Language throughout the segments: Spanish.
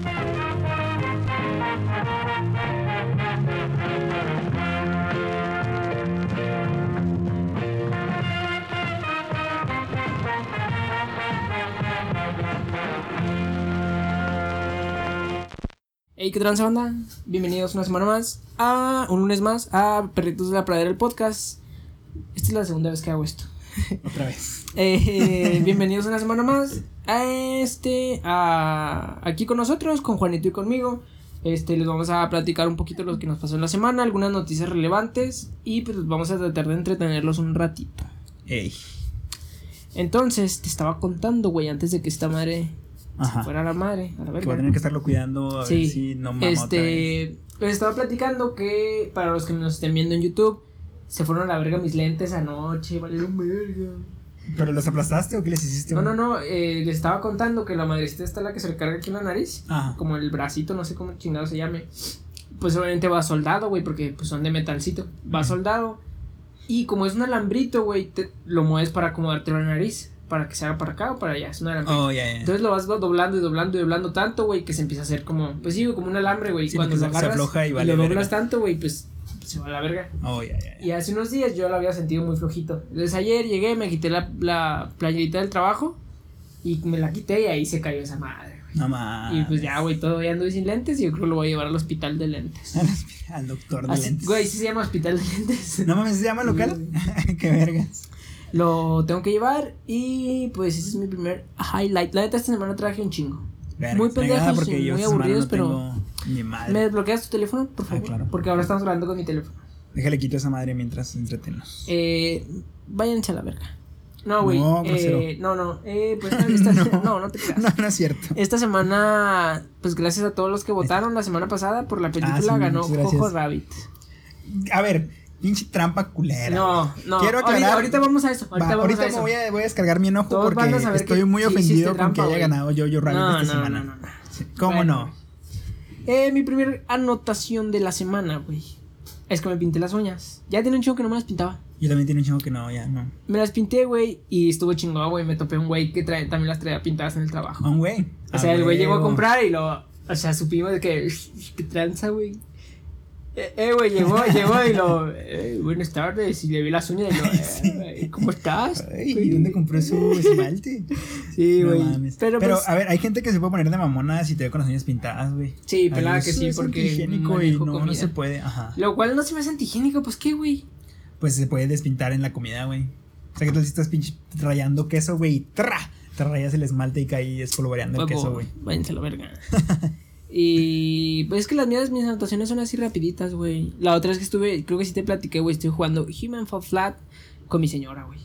Hey, ¿qué tranza banda? Bienvenidos una semana más a un lunes más a Perritos de la Pradera el podcast. Esta es la segunda vez que hago esto. Otra vez. Eh, bienvenidos una semana más a este a aquí con nosotros, con Juanito y conmigo. Este les vamos a platicar un poquito lo que nos pasó en la semana, algunas noticias relevantes y pues vamos a tratar de entretenerlos un ratito. Ey. Entonces, te estaba contando, güey, antes de que esta madre Ajá. se fuera a la madre, a la Que verga. voy a tener que estarlo cuidando a Sí, ver si no mama otra vez. Este, les estaba platicando que para los que nos estén viendo en YouTube, se fueron a la verga mis lentes anoche, valieron verga. ¿Pero los aplastaste o qué les hiciste? No, no, no, eh, les estaba contando que la madrecita está la que se le carga aquí en la nariz, Ajá. como el bracito, no sé cómo chingado se llame. Pues obviamente va soldado, güey, porque pues son de metalcito. Va soldado. Y como es un alambrito, güey, lo mueves para acomodarte la nariz, para que se haga para acá o para allá, es un alambrito. Oh, ya, ya. Entonces lo vas do- doblando y doblando y doblando tanto, güey, que se empieza a hacer como, pues sí, como un alambre, güey. Sí, Cuando lo se- afloja y y vale lo verga. doblas tanto, güey, pues se va a la verga. Oh. Y hace unos días yo lo había sentido muy flojito. Entonces ayer llegué, me quité la, la playerita del trabajo y me la quité y ahí se cayó esa madre, güey. No más. Y pues ya, güey, todavía ando sin lentes y yo creo que lo voy a llevar al hospital de lentes. Al doctor de Así- lentes. Güey, sí se llama hospital de lentes. No mames, ¿se llama local? qué vergas. Lo tengo que llevar y pues ese es mi primer highlight. La neta esta semana traje un chingo. Muy pendejos porque y muy aburridos, no pero- tengo Ni madre. ¿Me desbloqueas tu teléfono, por Ah, favor? claro. Porque ahora estamos hablando con mi teléfono. Déjale quito esa madre mientras entretenos. Eh, váyanse a la verga. No, güey. No, eh, no, no. Eh, pues esta, no. no, te creas. No, no es cierto. Esta semana, pues gracias a todos los que votaron la semana pasada por la película, Ah, sí, ganó. Jojo Rabbit. A ver, pinche trampa culera. No, no. Quiero aclarar- ahorita vamos a eso. Va, Ahorita vamos ahorita a me eso. voy a, voy a descargar mi enojo Todos porque estoy muy ofendido con que haya ganado Jojo Rabbit No, esta no, semana. no, no, ¿Cómo Bueno. no? Eh, mi primer anotación de la semana, güey. Es que me pinté las uñas. Ya tiene un chingo que no me las pintaba. Yo también tengo un chingo que no, ya no. Me las pinté, güey, y estuvo chingón, güey. Me topé un güey que trae- también las traía pintadas en el trabajo. Un güey. O sea, el güey llegó a comprar y lo. O sea, supimos de que. ¿Qué tranza, güey? Eh, eh, güey, llegó, llegó y lo. Eh, buenas tardes. Y le vi las uñas y lo. eh, ¿Cómo estás? Ay, ¿y dónde compró su esmalte? Sí, No güey. mames. pero, Pero, pues, a ver, hay gente que se puede poner de mamona si te ve con las uñas pintadas, güey. Sí, pelada que sí, es porque antihigiénico y no, no se puede, ajá. Lo cual no se me hace antihigiénico, pues qué, güey. Pues se puede despintar en la comida, güey. O sea, que tú si estás pinche rayando queso, güey, y ¡tra! Te rayas el esmalte y cae espolvoreando el queso, güey. Váyanse a la verga. y pues es que las mías, mis anotaciones son así rapiditas, güey. La otra vez que estuve, creo que sí te platiqué, güey, estoy jugando Human Fall Flat con mi señora, güey.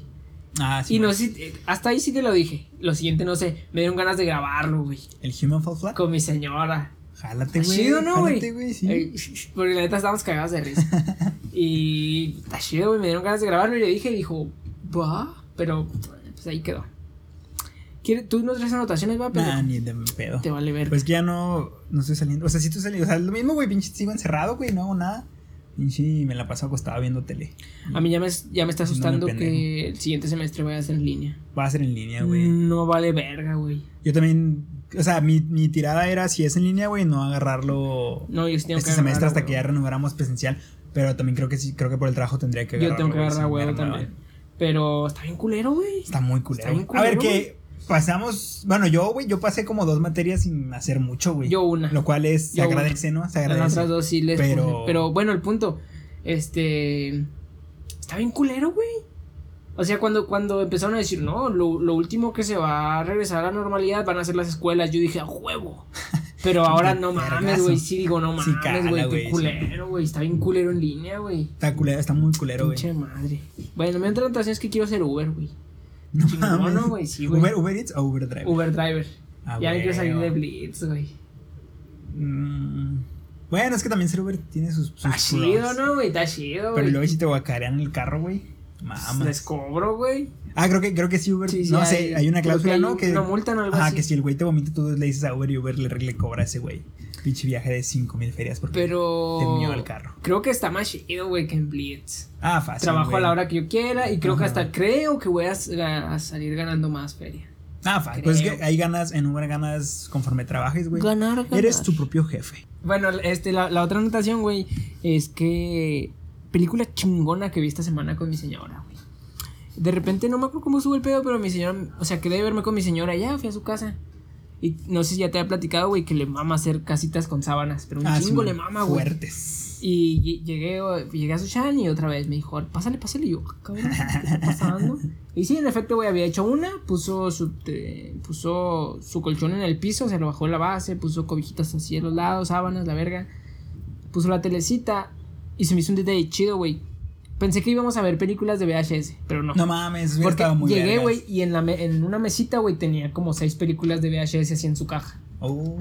Ah, sí. y no sé, si- eh, hasta ahí sí te lo dije. Lo siguiente no sé, me dieron ganas de grabarlo, güey. ¿El Human Fall Flat? Con mi señora. Jálate, Está güey. chido, ¿no, güey? Jálate, güey, sí. Eh, porque la neta estábamos cagados de risa. y está chido, güey. Me dieron ganas de grabarlo y le dije, y dijo, va, pero pues ahí quedó. ¿Quiere- ¿Tú no traes anotaciones, va? Nah, pendejo? ni de pedo. Te vale ver. Pues que ya no, no estoy saliendo. O sea, sí estoy saliendo. O sea, lo mismo, güey, pinche sigo encerrado, güey, no hago nada. Pinche me la paso acostada viendo tele. a mí ya me, ya me está asustando que el siguiente semestre vaya a ser en línea. Va a ser en línea, güey. No vale verga, güey. Yo también, o sea, mi, mi tirada era si es en línea, güey, no agarrarlo No, yo este que semestre agarrar hasta que ya renováramos presencial. Pero también creo que sí, creo que por el trabajo tendría que Yo agarrarlo. tengo que güey, agarrar renuevan. también. Pero está bien culero, güey. Está muy culero. Está bien güey. a ver, culero, que pasamos. Bueno, yo, güey, yo pasé como dos materias sin hacer mucho, güey. Yo una. Lo cual es, se Yo agradece, ¿no? Se Las agradece. otras dos sí les Pero- puse. Pero bueno, el punto. Este. Está bien culero, güey. O sea, cuando, cuando empezaron a decir, no, lo, lo último que se va a regresar a la normalidad van a ser las escuelas, yo dije, a huevo. Pero ahora no mames, güey. Sí, digo, no mames, güey. sí. culero, güey. Está bien culero en línea, güey. Está culero, está muy culero, güey. Pinche madre. Bueno, mi otra anotación es que quiero ser Uber, güey. No Chingón, mames. ¿no, güey? Sí, güey. Uber, Uber Eats o Uber Drive. Uber driver. Ah, ya me quiero salir de. Blitz, güey. Mm, Bueno, es que también ser Uber tiene sus. sus Está chido. ¿no, güey? Está chido, güey. Pero luego si te guacarean el carro, güey. Mamas. Les cobro, güey. Ah, creo que, creo que sí, Uber. Sí, sí, no hay- sé, hay una que cláusula, hay ¿no? Que, una multa, ¿no? Algo ajá, así. que si el güey te vomita, tú le dices a Uber y Uber le, le cobra a ese güey. Pinche viaje de 5 mil ferias porque Pero. te mió el carro. Creo que está más chido, güey, que en Blitz. Ah, fácil. Trabajo güey. a la hora que yo quiera y creo que hasta creo que voy a, a salir ganando más feria. Ah, fa, pues que hay ganas, en Uber ganas conforme trabajes, güey. Ganar, ganar. Eres tu propio jefe. Bueno, este, la, la otra anotación, güey, es que película chingona que vi esta semana con mi señora, güey. De repente no me acuerdo cómo sube el pedo, pero mi señora, o sea, quedé de verme con mi señora, ya fui a su casa. Y no sé si ya te había platicado, güey, que le mama hacer casitas con sábanas, pero un Ah, chingo sí, le mama, güey. Fuertes. Y lle- llegué, llegué a Sushan y otra vez me dijo, pásale, pásale. Y yo, "Ah, cabrón, ¿qué está pasando? y sí, en efecto, güey, había hecho una, puso su, puso su colchón en el piso, se lo bajó en la base, puso cobijitas así a los lados, sábanas, la verga. Puso la telecita y se me hizo un detalle chido, güey. Pensé que íbamos a ver películas de VHS, pero no. No mames, Porque muy llegué, güey, y en, la me- en una mesita, güey, tenía como seis películas de VHS así en su caja. Oh.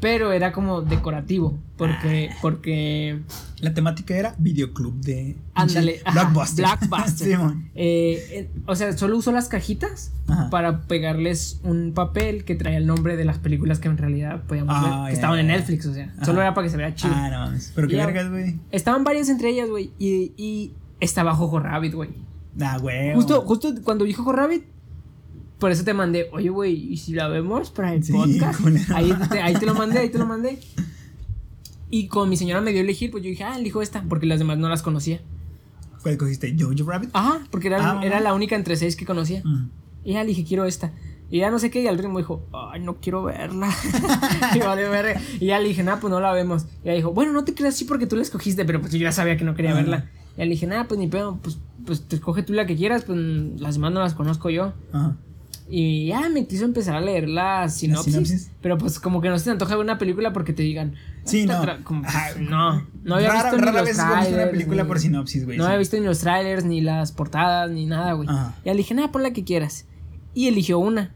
Pero era como decorativo, porque, Ah. porque La temática era videoclub de Ándale, Blockbuster. Blockbuster. Simón. Eh, eh, o sea, solo usó las cajitas Ajá. para pegarles un papel que traía el nombre de las películas que en realidad podíamos Ah, ver, ya, que estaban en. Netflix, o sea, Ajá. solo era para que se vea chido. Ah, no mames. Pero qué vergas, güey. Estaban varias entre ellas, güey, y, y estaba Jojo Rabbit, güey. Ah, güey. Justo, justo cuando vi Jojo Rabbit, por eso te mandé, oye, güey, ¿y si la vemos para el Sí, podcast? Ahí te, ahí te lo mandé, ahí te lo mandé. Y como mi señora me dio a elegir, pues yo dije, ah, elijo esta, porque las demás no las conocía. ¿Cuál cogiste? ¿Jojo Rabbit? Ajá, porque era, Ah, era la única entre seis que conocía. Mm. Y ya le dije, quiero esta. Y ya no sé qué, y al ritmo dijo, ay, no quiero verla. y, vale, verga. y ya le dije, nada, pues no la vemos. Y ya dijo, bueno, no te creas así porque tú la escogiste, pero pues yo ya sabía que no quería Ajá. verla. Y le dije, nada, pues ni pedo, pues, pues te escoge tú la que quieras, pues las demás no las conozco yo. Ajá. Y ya me quiso empezar a leer la sinopsis, sinopsis? Pero pues como que no se te antoja ver una película porque te digan. Sí, "Esta no. como, pues, Ajá. no, no había rara, visto ni los visto una trailers, película ni- por sinopsis, güey. no sí. había visto ni los trailers, ni las portadas, ni nada, güey. Y le dije, nada, pon la que quieras. Y eligió una.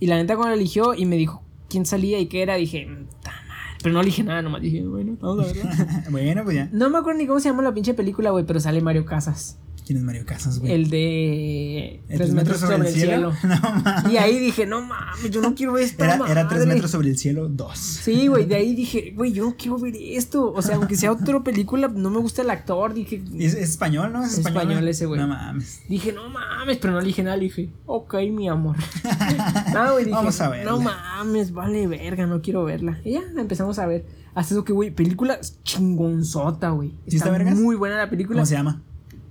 Y la neta, cuando la eligió y me dijo quién salía y qué era, dije, "Ta madre". Pero no le dije nada, nomás dije, bueno, vamos a verla. bueno, pues ya. no me acuerdo ni cómo se llama la pinche película, güey, pero sale Mario Casas. ¿Quién es Mario Casas, güey? El de. ¿El Tres metros sobre el cielo. No mames. Y ahí dije, no mames, yo no quiero ver esta Era, era madre". tres metros sobre el cielo, dos. Sí, güey, de ahí dije, güey, yo no quiero ver esto. O sea, aunque sea otra película, no me gusta el actor. Dije, ¿Es, es español, ¿no? Es Es español. español ese, güey. No mames. Dije, no mames, pero no le dije nada, le dije, ok, mi amor. no, güey, dije, Vamos a verla. no mames, vale verga, no quiero verla. Y ya, la empezamos a ver. Hasta eso que, güey, película chingonzota, güey. ¿Sí está vergas? muy buena la película. ¿Cómo se llama?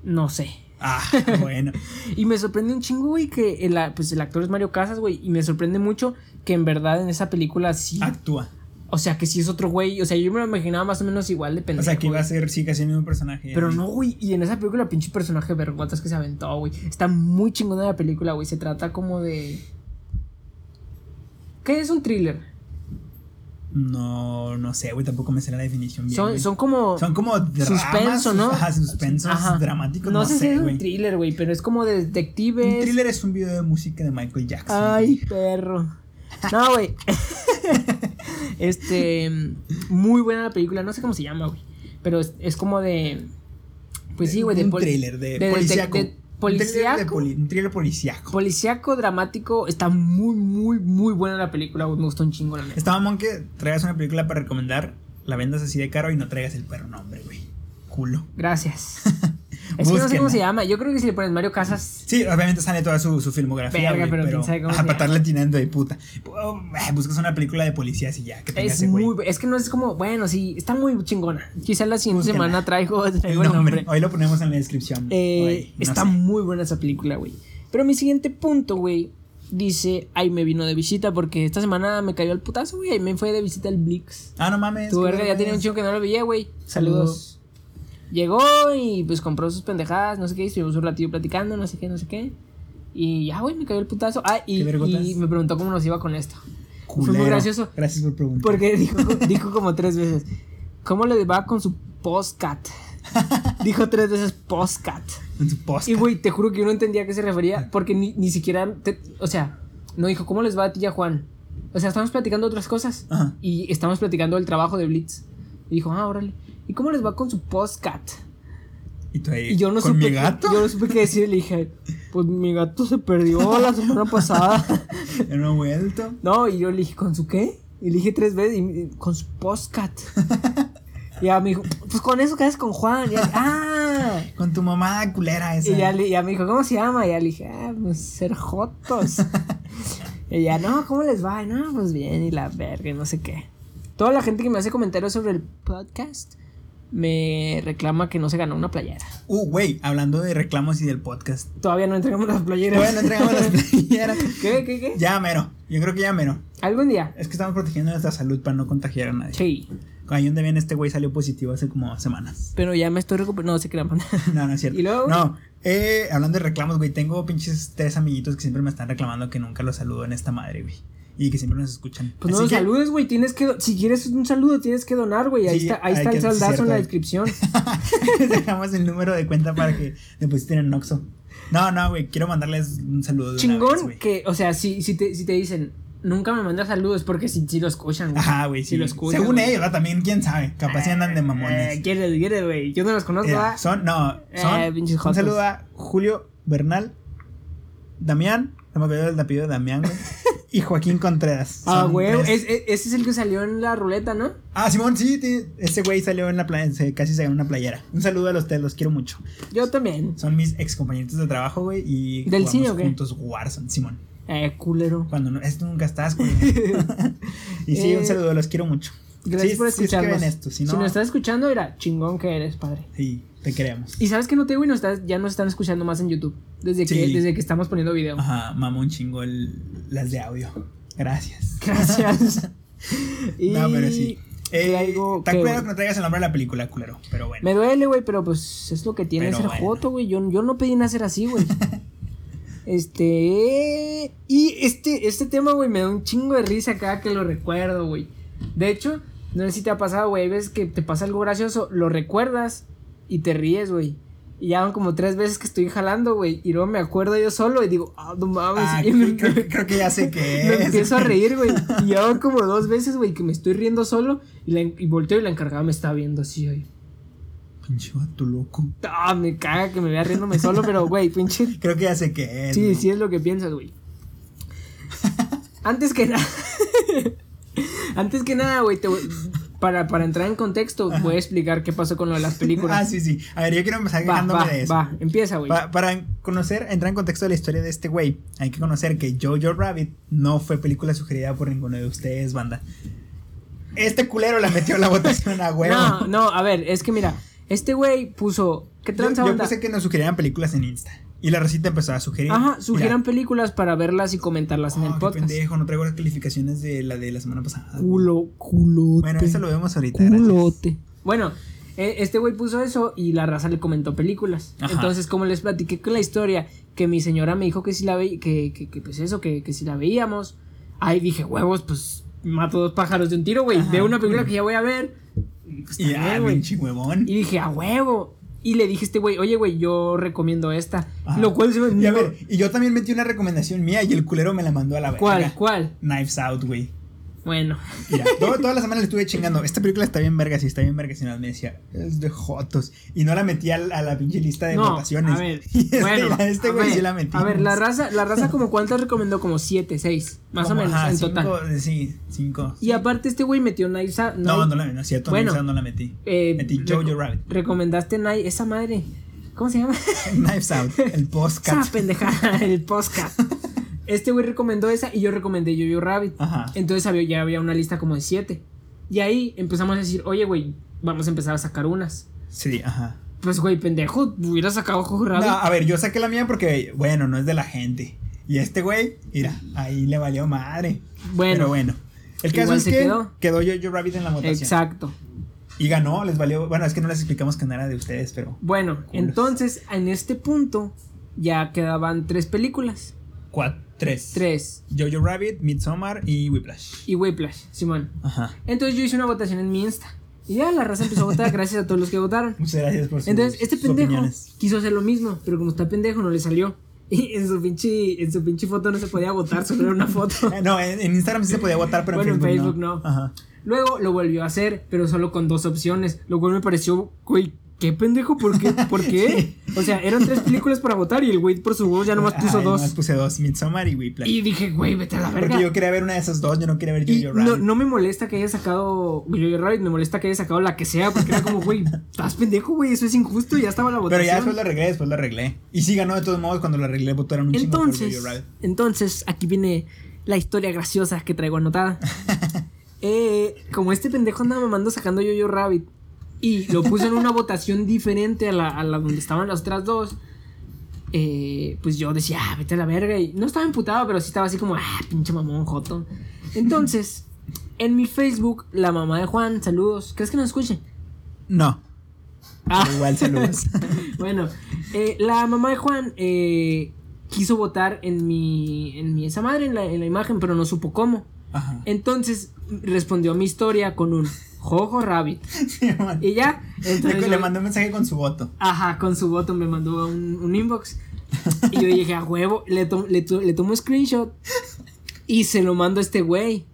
No sé. Ah, bueno. Y me sorprende un chingo, güey, que el, pues, el actor es Mario Casas, güey. Y me sorprende mucho que en verdad en esa película sí. Actúa. O sea, que sí es otro güey. O sea, yo me lo imaginaba más o menos igual de pendejo. O sea, que iba a ser, sí, casi el mismo personaje. Pero no, güey. Y en esa película, pinche personaje vergotas que se aventó, güey. Está muy chingona la película, güey. Se trata como de. ¿Qué es un thriller? No, no sé, güey, tampoco me sé la definición bien. Son, son como. Son como dramas, suspenso, ¿no? Ajá, suspensos Ajá. dramáticos. No, sé si es un thriller, güey, pero es como de detectives. Un thriller es un video de música de Michael Jackson. Ay, perro. No, güey. este. Muy buena la película. No sé cómo se llama, güey. Pero es, es como de. Pues sí, güey. De Un thriller de, de policíaco. poli- Un thriller policíaco. Policíaco, dramático. Está muy, muy, muy buena la película. Me gustó un chingo, la neta. Está mamón que traigas una película para recomendar, la vendas así de caro y no traigas el perro nombre, güey. Culo. Gracias. Es que no sé cómo se llama. Yo creo que si le pones Mario Casas. Sí, obviamente sale toda su, su filmografía, Verga, pero pero, quién sabe cómo ajá, se para llama. estarle atinando de puta. Oh, eh, buscas una película de policías y ya, que tenga Es ese güey. muy. bu- Es que no es como. Bueno, sí. Está muy chingona. Quizás la siguiente Búsquenla. semana traigo, traigo el nombre. nombre. Hoy lo ponemos en la descripción. Eh, no está sé. muy buena esa película, güey. Pero mi siguiente punto, güey, dice, ay, me vino de visita porque esta semana me cayó el putazo, güey. y Me fue de visita el Blix. Ah, no mames. Tu verga ya tenía un chingo que no lo veía, güey. Saludos. Llegó y pues compró sus pendejadas, no sé qué, estuvimos un ratillo platicando, no sé qué, no sé qué. Y ya, güey, me cayó el putazo. Ah, y, y me preguntó cómo nos iba con esto. Fue Culero. muy gracioso. Gracias por preguntar. Porque dijo, dijo como tres veces, ¿cómo le va con su postcat? Dijo tres veces postcat. Y güey, te juro que yo no entendía a qué se refería porque ni, ni siquiera, te- o sea, no dijo, ¿cómo les va a ti y a Juan? O sea, estamos platicando otras cosas Ajá. y estamos platicando el trabajo de Blitz. Y dijo, ah, órale. ¿Y cómo les va con su postcat? Y tú ahí, Y yo no ¿con supe. mi qué- gato? yo no supe qué decir. Le dije, pues mi gato se perdió la semana pasada. Ya no he vuelto. No, y yo le dije, ¿con su qué? Y le dije tres veces, y, con su postcat. y ya me dijo, pues con eso que haces con Juan. Y ya, ah. Con tu mamá culera esa. Y ya, ya me dijo, ¿cómo se llama? Y ya le dije, ah, pues ser jotos. Y ya, no, ¿cómo les va? Y, No, pues bien, y la verga, y no sé qué. Toda la gente que me hace comentarios sobre el podcast me reclama que no se ganó una playera. Uh, güey, hablando de reclamos y del podcast. Todavía no entregamos las playeras. Todavía no entregamos las playeras. ¿Qué, qué, qué? Ya mero. Yo creo que ya mero. ¿Algún día? Es que estamos protegiendo nuestra salud para no contagiar a nadie. Sí. Ahí donde viene este güey salió positivo hace como semanas. Pero ya me estoy recuperando. No, se crean. No, no es cierto. ¿Y luego? No, eh, hablando de reclamos, güey, tengo pinches tres amiguitos que siempre me están reclamando que nunca los saludo en esta madre, güey. Y que siempre nos escuchan. Pues no Así los que- saludes, güey. Tienes que. Si quieres un saludo, tienes que donar, güey. Ahí Sí, está, ahí está el saldazo cierto, en la descripción. Dejamos el número de cuenta para que depositen en Noxo. No, no, güey, quiero mandarles un saludo de una Chingón vez, güey. que, o sea, si, si, te, si te dicen, nunca me mandas saludos, porque si, si lo escuchan, güey. Ajá, güey, Si sí. lo escuchan, Según ellos, ¿verdad? también, quién sabe. Capaz sí andan de Eh, mamones. ¿Quieres, quieres, güey? Yo no los conozco, son, no, son. Eh, un saludo a Julio Bernal, Damián, no me acuerdo del apellido de Damián, güey. y Joaquín Contreras. Ah, güey. es- es- ese es el que salió en la ruleta, ¿no? Ah, Simón, sí, ese güey salió en la playa, casi se ganó una playera. Un saludo a los tres, los quiero mucho. Yo también. Son mis ex compañeritos de trabajo, güey, y ¿Del cine juntos Warzone, Simón. Eh, culero. Cuando no, esto nunca estás, güey. y sí, Eh, un saludo, los quiero mucho. Gracias Sí, por sí, es que escucharnos. esto, si si no- nos estás escuchando, mira, chingón que eres, padre. Sí, te queremos. Y sabes que no te, güey, nos estás, ya nos están escuchando más en YouTube. Desde que, desde que estamos poniendo video. Ajá, mamá un chingo las de audio. Gracias. Gracias. y No, pero sí. Eh, algo Te que- que no traigas el nombre de la película, culero. Pero bueno. Me duele, güey, pero pues es lo que tiene ser bueno. joto, güey. Yo, yo no pedí nacer así, güey. este. Y este, este tema, güey, me da un chingo de risa cada que lo recuerdo, güey. De hecho, no sé si te ha pasado, güey. Veces que te pasa algo gracioso, lo recuerdas y te ríes, güey. Y ya van como tres veces que estoy jalando, güey. Y luego me acuerdo yo solo y digo, ah, no mames. Ah, y me, creo, creo que ya sé qué me es. empiezo a reír, güey. Y ya van como dos veces, güey, que me estoy riendo solo. Y, la, y volteo y la encargada me está viendo así, güey. Pinche vato loco. Ah, me caga que me vea riéndome solo, pero, güey, pinche. Creo que ya sé qué es. Sí, sí es lo que piensas, güey. Antes que nada. Antes que nada, güey, te voy- para, para entrar en contexto, voy a explicar qué pasó con lo de las Ah, películas. sí, sí. A ver, yo quiero empezar va, quejándome va, de eso. va, empieza, güey. Pa- para conocer, entrar en contexto de la historia de este güey, hay que conocer que Jojo Rabbit no fue película sugerida por ninguno de ustedes, banda. Este culero la metió a la votación a huevo. No, no, a ver, es que mira, este güey puso. ¿Qué yo, tranza yo banda? puse que nos sugirieran películas en Insta. Y la recita empezó a sugerir. Ajá, sugieran películas para verlas y comentarlas en el qué podcast. pendejo, no traigo las calificaciones de la de la semana pasada. Culo, culote. Bueno, eso lo vemos ahorita. gracias. Culote. Bueno, eh, este güey puso eso y la raza le comentó películas. Ajá. Entonces, como les platiqué con la historia, que mi señora me dijo que si la veía, que, que, que, pues eso, que, que si la veíamos. Ahí dije, huevos, pues mato dos pájaros de un tiro, güey. Veo una película que ya voy a ver. Pues Y ah, huevón. Y dije, a huevo. Y le este güey, oye, güey, yo recomiendo esta. Ajá. Lo cual se me. Y a ver, y yo también metí una recomendación mía y el culero me la mandó a la verga. ¿Cuál? ¿Cuál? Knives Out, güey. Bueno. Mira, todo- toda la semana le estuve chingando. Esta película está bien verga, sí, está bien verga. Si no, me decía, es de Jotos. Y no la metí a, la- a la pinche lista de No, votaciones. a ver, Y este, bueno, este güey sí la metí. A ver, la raza, la raza como cuántas recomendó, como siete, seis, más Como, o menos, ajá, en cinco, total. Sí, cinco. Y aparte este güey metió Knives Out. No, no la no es cierto, Bueno. Knives no la metí. eh, metí Jojo Rabbit. Recomendaste Knives, esa madre. ¿Cómo se llama? Knives Out, el Esa postcat. pendejada, el podcast. Este güey recomendó esa y yo recomendé Jojo Rabbit. Ajá. Entonces había, ya había una lista como de siete. Y ahí empezamos a decir, oye, güey, vamos a empezar a sacar unas. Sí, ajá. Pues, güey, pendejo, hubiera sacado Jojo Rabbit. No, a ver, yo saqué la mía porque, bueno, no es de la gente. Y este güey, mira, ahí le valió madre. bueno, Pero bueno. El caso es que quedó. quedó Jojo Rabbit en la votación. exacto. Y ganó, les valió. Bueno, es que no les explicamos que no era de ustedes, pero. Bueno, Culos. entonces en este punto ya quedaban tres películas. Cuatro, tres. Tres. Jojo Rabbit, Midsommar y Whiplash. Y Whiplash, Simón. Ajá. Entonces yo hice una votación en mi Insta. Y ya la raza empezó a votar gracias a todos los que votaron. Muchas gracias por sus, Entonces, este pendejo opiniones. quiso hacer lo mismo, pero como está pendejo no le salió. Y en su pinche, en su pinche foto no se podía votar, solo era una foto. No, en, en Instagram sí se podía votar, pero Bueno, en en Facebook, Facebook no. Ajá. Luego lo volvió a hacer, pero solo con dos opciones, lo cual me pareció, güey, ¿qué pendejo? ¿Por qué? ¿Por qué? O sea, eran tres películas para votar y el güey por su voz ya nomás puso Ay, dos. nomás puse dos, Midsommar y Whiplash. Y dije, güey, vete a la verga. Porque yo quería ver una de esas dos, yo no quería ver Jojo Rabbit. no me molesta que haya sacado Jojo Rabbit, me molesta que haya sacado la que sea, porque era como, güey, estás pendejo, güey, eso es injusto, ya estaba la pero votación. ya después lo arreglé, después lo arreglé. Y sí ganó de todos modos cuando lo arreglé, votaron un chingo por entonces, Jojo Rabbit. entonces, aquí viene la historia graciosa que traigo anotada. Eh, como este pendejo andaba mamando sacando Yo-Yo Rabbit y lo puso en una votación diferente a la, a la donde estaban las otras dos, eh, pues yo decía, ah, vete a la verga. Y no estaba emputado, pero sí estaba así como, ah, pinche mamón, joto. Entonces, en mi Facebook, la mamá de Juan, saludos. ¿Crees que nos escuche? No. Ah. Igual saludos. bueno, eh, la mamá de Juan eh, quiso votar en mi, en mi esa madre, en la, en la imagen, pero no supo cómo. Ajá. Entonces respondió a mi historia con un Jojo Rabbit. Sí. Y ya, entonces le yo- mandó un mensaje con su voto. Ajá, con su voto me mandó un, un inbox. Y yo dije, a huevo, le, to- le, to- le tomo screenshot y se lo mando a este güey.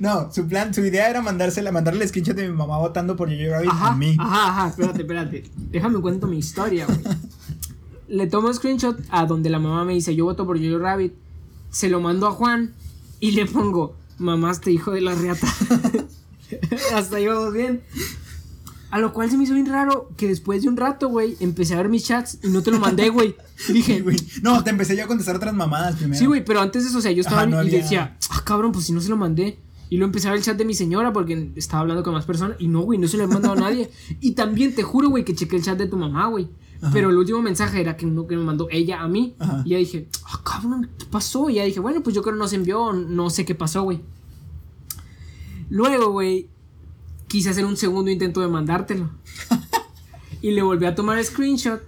No, su plan, su idea era mandársela, mandarle el screenshot de mi mamá votando por Jojo Rabbit Ajá, a mí. ajá, ajá, espérate, espérate. Déjame cuento mi historia, güey. Le tomo screenshot a donde la mamá me dice, yo voto por Jojo Rabbit. Se lo mando a Juan y le pongo, mamá, este hijo de la reata. Hasta ahí vamos bien. A lo cual se me hizo bien raro que después de un rato, güey, empecé a ver mis chats y no te lo mandé, güey. Y dije, Sí, güey. No, te empecé yo a contestar otras mamadas primero. Sí, güey, pero antes de eso, o sea, yo estaba Ajá, no y había- decía, ah, cabrón, pues si no se lo mandé. Y luego empecé a ver el chat de mi señora porque estaba hablando con más personas. Y no, güey, no se lo he mandado a nadie. Y también te juro, güey, que chequé el chat de tu mamá, güey. Pero el último mensaje era que no que me mandó ella a mí. Ajá. Y ya dije, ah, cabrón, ¿qué pasó? Y ya dije, bueno, pues yo creo que no se envió, no sé qué pasó, güey. Luego, güey, quise hacer un segundo intento de mandártelo. y le volví a tomar screenshot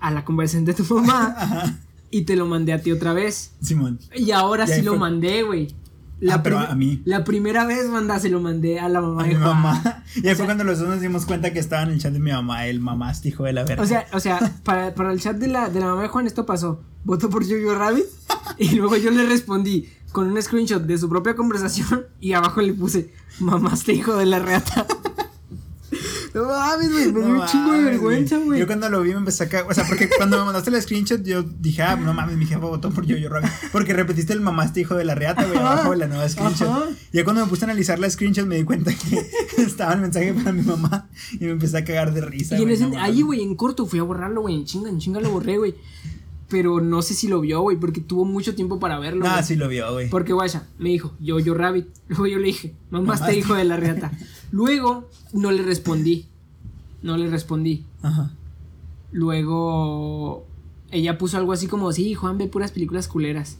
a la conversación de tu mamá. Ajá. Y te lo mandé a ti otra vez. Simón. Y ahora Y sí lo fue- mandé, güey. La, Ah, pero a mí. la primera vez, manda, se lo mandé a la mamá A de mi Juan. mamá. Y ahí fue cuando los dos nos dimos cuenta que estaba en el chat de mi mamá, el mamá este hijo de la verga. O sea, o sea, para, para el chat de la, de la mamá de Juan esto pasó. Votó por Yoyo Rabbit. Y luego yo le respondí con un screenshot de su propia conversación. Y abajo le puse, mamá, este hijo de la reata. No mames, güey, me dio No un chingo de vergüenza, güey. Yo cuando lo vi me empecé a cagar. O sea, porque cuando me mandaste el screenshot, yo dije, ah, no mames, mi jefa votó por Yo-Yo Rabbit. Porque repetiste el mamaste hijo de la reata, güey, abajo de la nueva screenshot. Ajá. Y ya cuando me puse a analizar la screenshot, me di cuenta que estaba el mensaje para mi mamá. Y me empecé a cagar de risa. Y en ese, no ahí, güey, en corto fui a borrarlo, güey, en chinga, en chinga lo borré, güey. Pero no sé si lo vio, güey, porque tuvo mucho tiempo para verlo. No, güey. sí lo vio, güey. Porque, guaya, me dijo, yo, yo, Rabbit. Luego yo le dije, mamá, este Mamaste. hijo de la reata. Luego, no le respondí. No le respondí. Ajá. Luego, ella puso algo así como, sí, Juan ve puras películas culeras.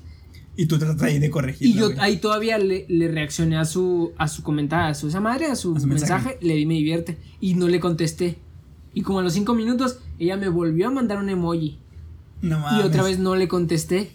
Y tú tratas ahí de corregirlo. Y yo güey. ahí todavía le, le reaccioné a su, a su comentario, a su esa madre, a su, A su mensaje, mensaje. le di me divierte. Y no le contesté. Y como a los cinco minutos, ella me volvió a mandar un emoji. No Y otra vez no le contesté.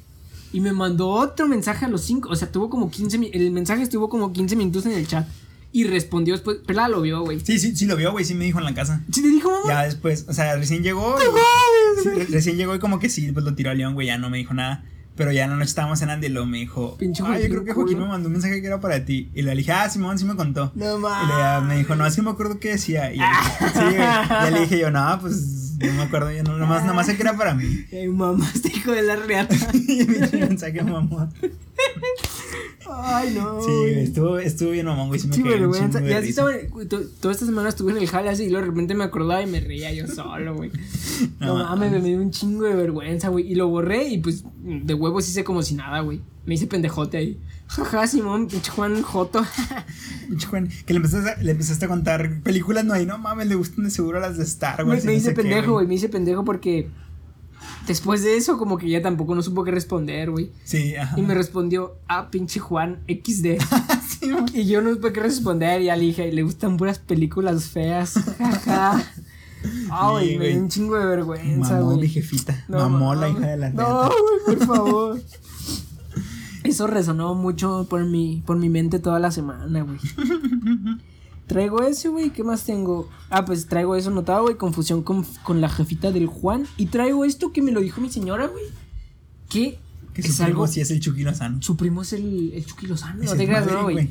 Y me mandó otro mensaje a los 5. O sea, tuvo como 15 mi- El mensaje estuvo como 15 minutos en el chat. Y respondió después. Pelada lo vio, güey. Sí, sí, sí lo vio, güey. Sí me dijo en la casa. ¿Sí te dijo, mamá? Ya después, o sea, recién llegó. y- sí, re- recién llegó y como que sí, pues lo tiró a León, güey, ya no me dijo nada. Pero ya no nos estábamos cenando y me dijo, Pinche ah, yo creo que Joaquín culo". me mandó un mensaje que era para ti. Y le dije, ah, Simón, sí me contó. No Y mames. le, ya me dijo, no, es que me acuerdo qué decía. Y le sí, ya le dije yo, no, pues no me acuerdo, yo no, nomás, nomás sé que era para mí. Ay, mamá, este hijo de la reata. y me mensaje mamón. Ay, no. Sí, güey, estuvo, estuvo bien mamón, güey, sí me Sí, vergüenza. Y así estaba. to- Toda esta semana estuve en el jale así y luego de repente me acordaba y me reía yo solo, güey. No, No mames, me dio un chingo de vergüenza, güey. Y lo borré y pues de huevos hice como si nada, güey. Me hice pendejote ahí. Jaja, Simón, pinche Juan Joto. Pinche Juan, que le empezaste, a, le empezaste a contar películas, no hay, no mames, le gustan de seguro las de Star me, Wars. y me no hice pendejo, güey. Me hice pendejo porque después de eso, como que ya tampoco no supo qué responder, güey. Sí, ajá. Y me respondió, ah, pinche Juan XD. Sí. Y yo no supe qué responder. Y ya le dije, le gustan puras películas feas. Jaja. Güey, Sí, me dio un chingo de vergüenza, Mamó mi güey. jefita. No, Mamó la hija de la No, güey, por favor. Eso resonó mucho por mi, por mi mente toda la semana, güey. Traigo eso, güey. ¿Qué más tengo? Ah, pues traigo eso notado, güey. Confusión con, con la jefita del Juan. Y traigo esto que me lo dijo mi señora, güey. Que Que es su algo. sí es el Chucky Lozano. Su primo es el, el Chucky Lozano. Es No te creas, no, güey.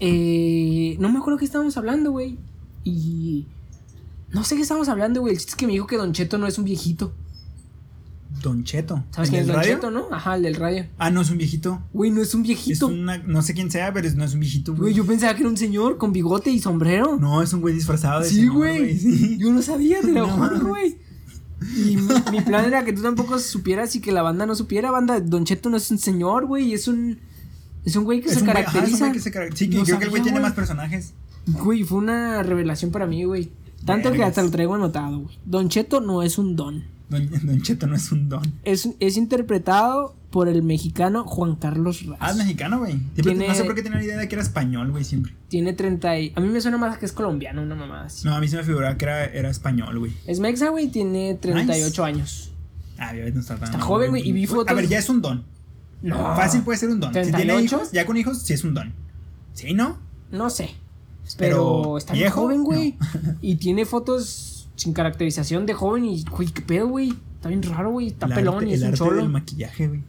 Eh, no me acuerdo qué estábamos hablando, güey. Y. No sé qué estábamos hablando, güey. El chiste es que me dijo que Don Cheto no es un viejito. Don Cheto. ¿Sabes ¿El quién es Don radio? Cheto, no? Ajá, el del radio. Ah, no es un viejito. Güey, no es un Es viejito. una, no sé quién sea, pero es- no es un viejito, Güey, güey. yo pensaba que era un señor con bigote y sombrero. No, es un güey disfrazado de sí, güey. sí. Yo no sabía, te lo juro, güey. Y mi, mi plan era que tú tampoco supieras y que la banda no supiera. Banda, Don Cheto no es un señor, güey. Es un. Es un güey que Es se ajá, es un caracteriza. güey que se caracteriza. Sí, No creo que el güey tiene más personajes. Güey, fue una revelación para mí, güey. Tanto que hasta lo traigo anotado, güey. Don Cheto no es un don. Don, Don Cheto no es un don. Es, es interpretado por el mexicano Juan Carlos Raz. Ah, es mexicano, güey. No sé por qué tenía la idea de que era español, güey, siempre. Tiene 30 y... A mí me suena más que es colombiano, una mamada así. No, a mí se me figuraba que era, era español, güey. Es mexa, güey, tiene 38 años. Ah, no está tan. Está joven, güey, y vi A fotos- ver, ya es un don. No. Fácil puede ser un don. Si tiene 38. hijos, ya con hijos, sí es un don. ¿Sí, no? No sé. Pero, Pero, está bien ¿viejo? joven, güey. Y tiene fotos sin caracterización de joven y, güey, qué pedo, güey. Está bien raro, güey. Está El pelón arte- y es el un arte cholo. del maquillaje, güey.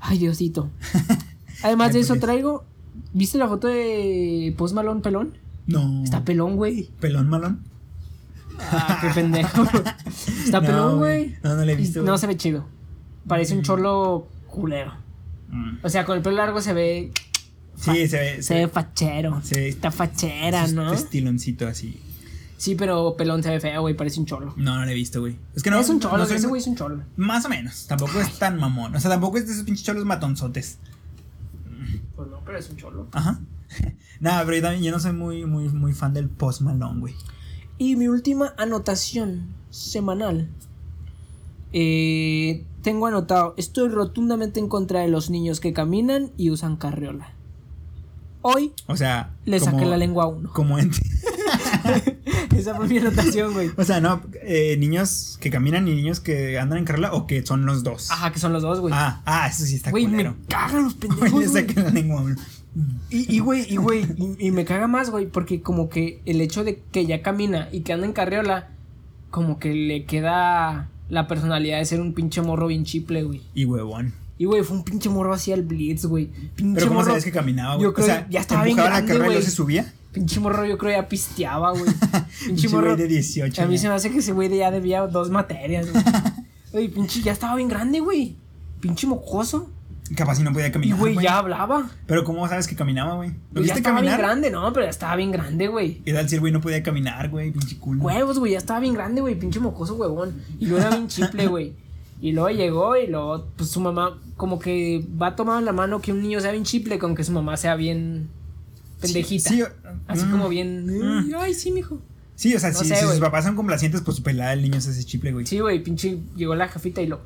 Ay, Diosito. Además Ay, de eso pues. traigo... ¿Viste la foto de Post Malone pelón? No. Está pelón, güey. pelón malón. Ah, qué pendejo. Está No, pelón, güey. No, no le he visto, No se ve chido. Parece un cholo culero. Mm. O sea, con el pelo largo se ve. Sí, se ve. Se ve fachero. se ve- Está fachera, ¿no? Estiloncito así. Sí, pero pelón se ve feo, güey. Parece un cholo. No, no lo he visto, güey. Es que no. es un no cholo, soy- ese güey es un cholo. Más o menos. Tampoco es tan mamón. O sea, tampoco es de esos pinches cholos matonzotes. Pues no, pero es un cholo. Ajá. Nada, pero yo también yo no soy muy, muy, muy fan del Post Malone, güey. Y mi última anotación semanal. Eh, tengo anotado, estoy rotundamente en contra de los niños que caminan y usan carriola. Hoy O sea. le como- saqué la lengua a uno. Como en. Esa fue mi anotación, güey. O sea, no, eh, niños que caminan y niños que andan en carrera o que son los dos. Ajá, que son los dos, güey. Ah, ah, eso sí está Güey, me cagan los pendejos, saqué la lengua, güey. Y, güey, y, güey, y, y me caga más, güey, porque como que el hecho de que ya camina y que anda en carriola, como que le queda la personalidad de ser un pinche morro bien chiple, güey. Y huevón. Y, güey, fue un pinche morro así al blitz, güey. Pinche Pero ¿cómo morro. sabes que caminaba, güey? Yo creo o sea, que ya estaba bien grande, la carrera y se subía. Pinche morro, yo creo ya pisteaba, güey. Pinche morro. de 18. A mí ya. se me hace que ese güey de ya debía dos materias, güey. Güey, pinche, ya estaba bien grande, güey. Pinche mocoso. Capaz si no podía Y, caminar. güey, ya hablaba. Pero ¿cómo sabes que caminaba, güey? ¿Lo ya viste estaba bien caminar? grande, no, pero ya estaba bien grande, güey. ¿Qué tal si el güey no podía caminar, güey? Pinche culo. Huevos, güey, ya estaba bien grande, güey, pinche mocoso, huevón. Y luego era bien chiple, güey. Y luego llegó y luego, pues su mamá, como que va tomando la mano que un niño sea bien chiple con que su mamá sea bien pendejita. Sí, Así mm, como bien. mm. Ay, sí, mijo. Sí, o sea, No si, sé, si sus papás son complacientes, pues su pelada el niño es ese chiple, güey. Sí, güey, pinche. Llegó la jefita y lo.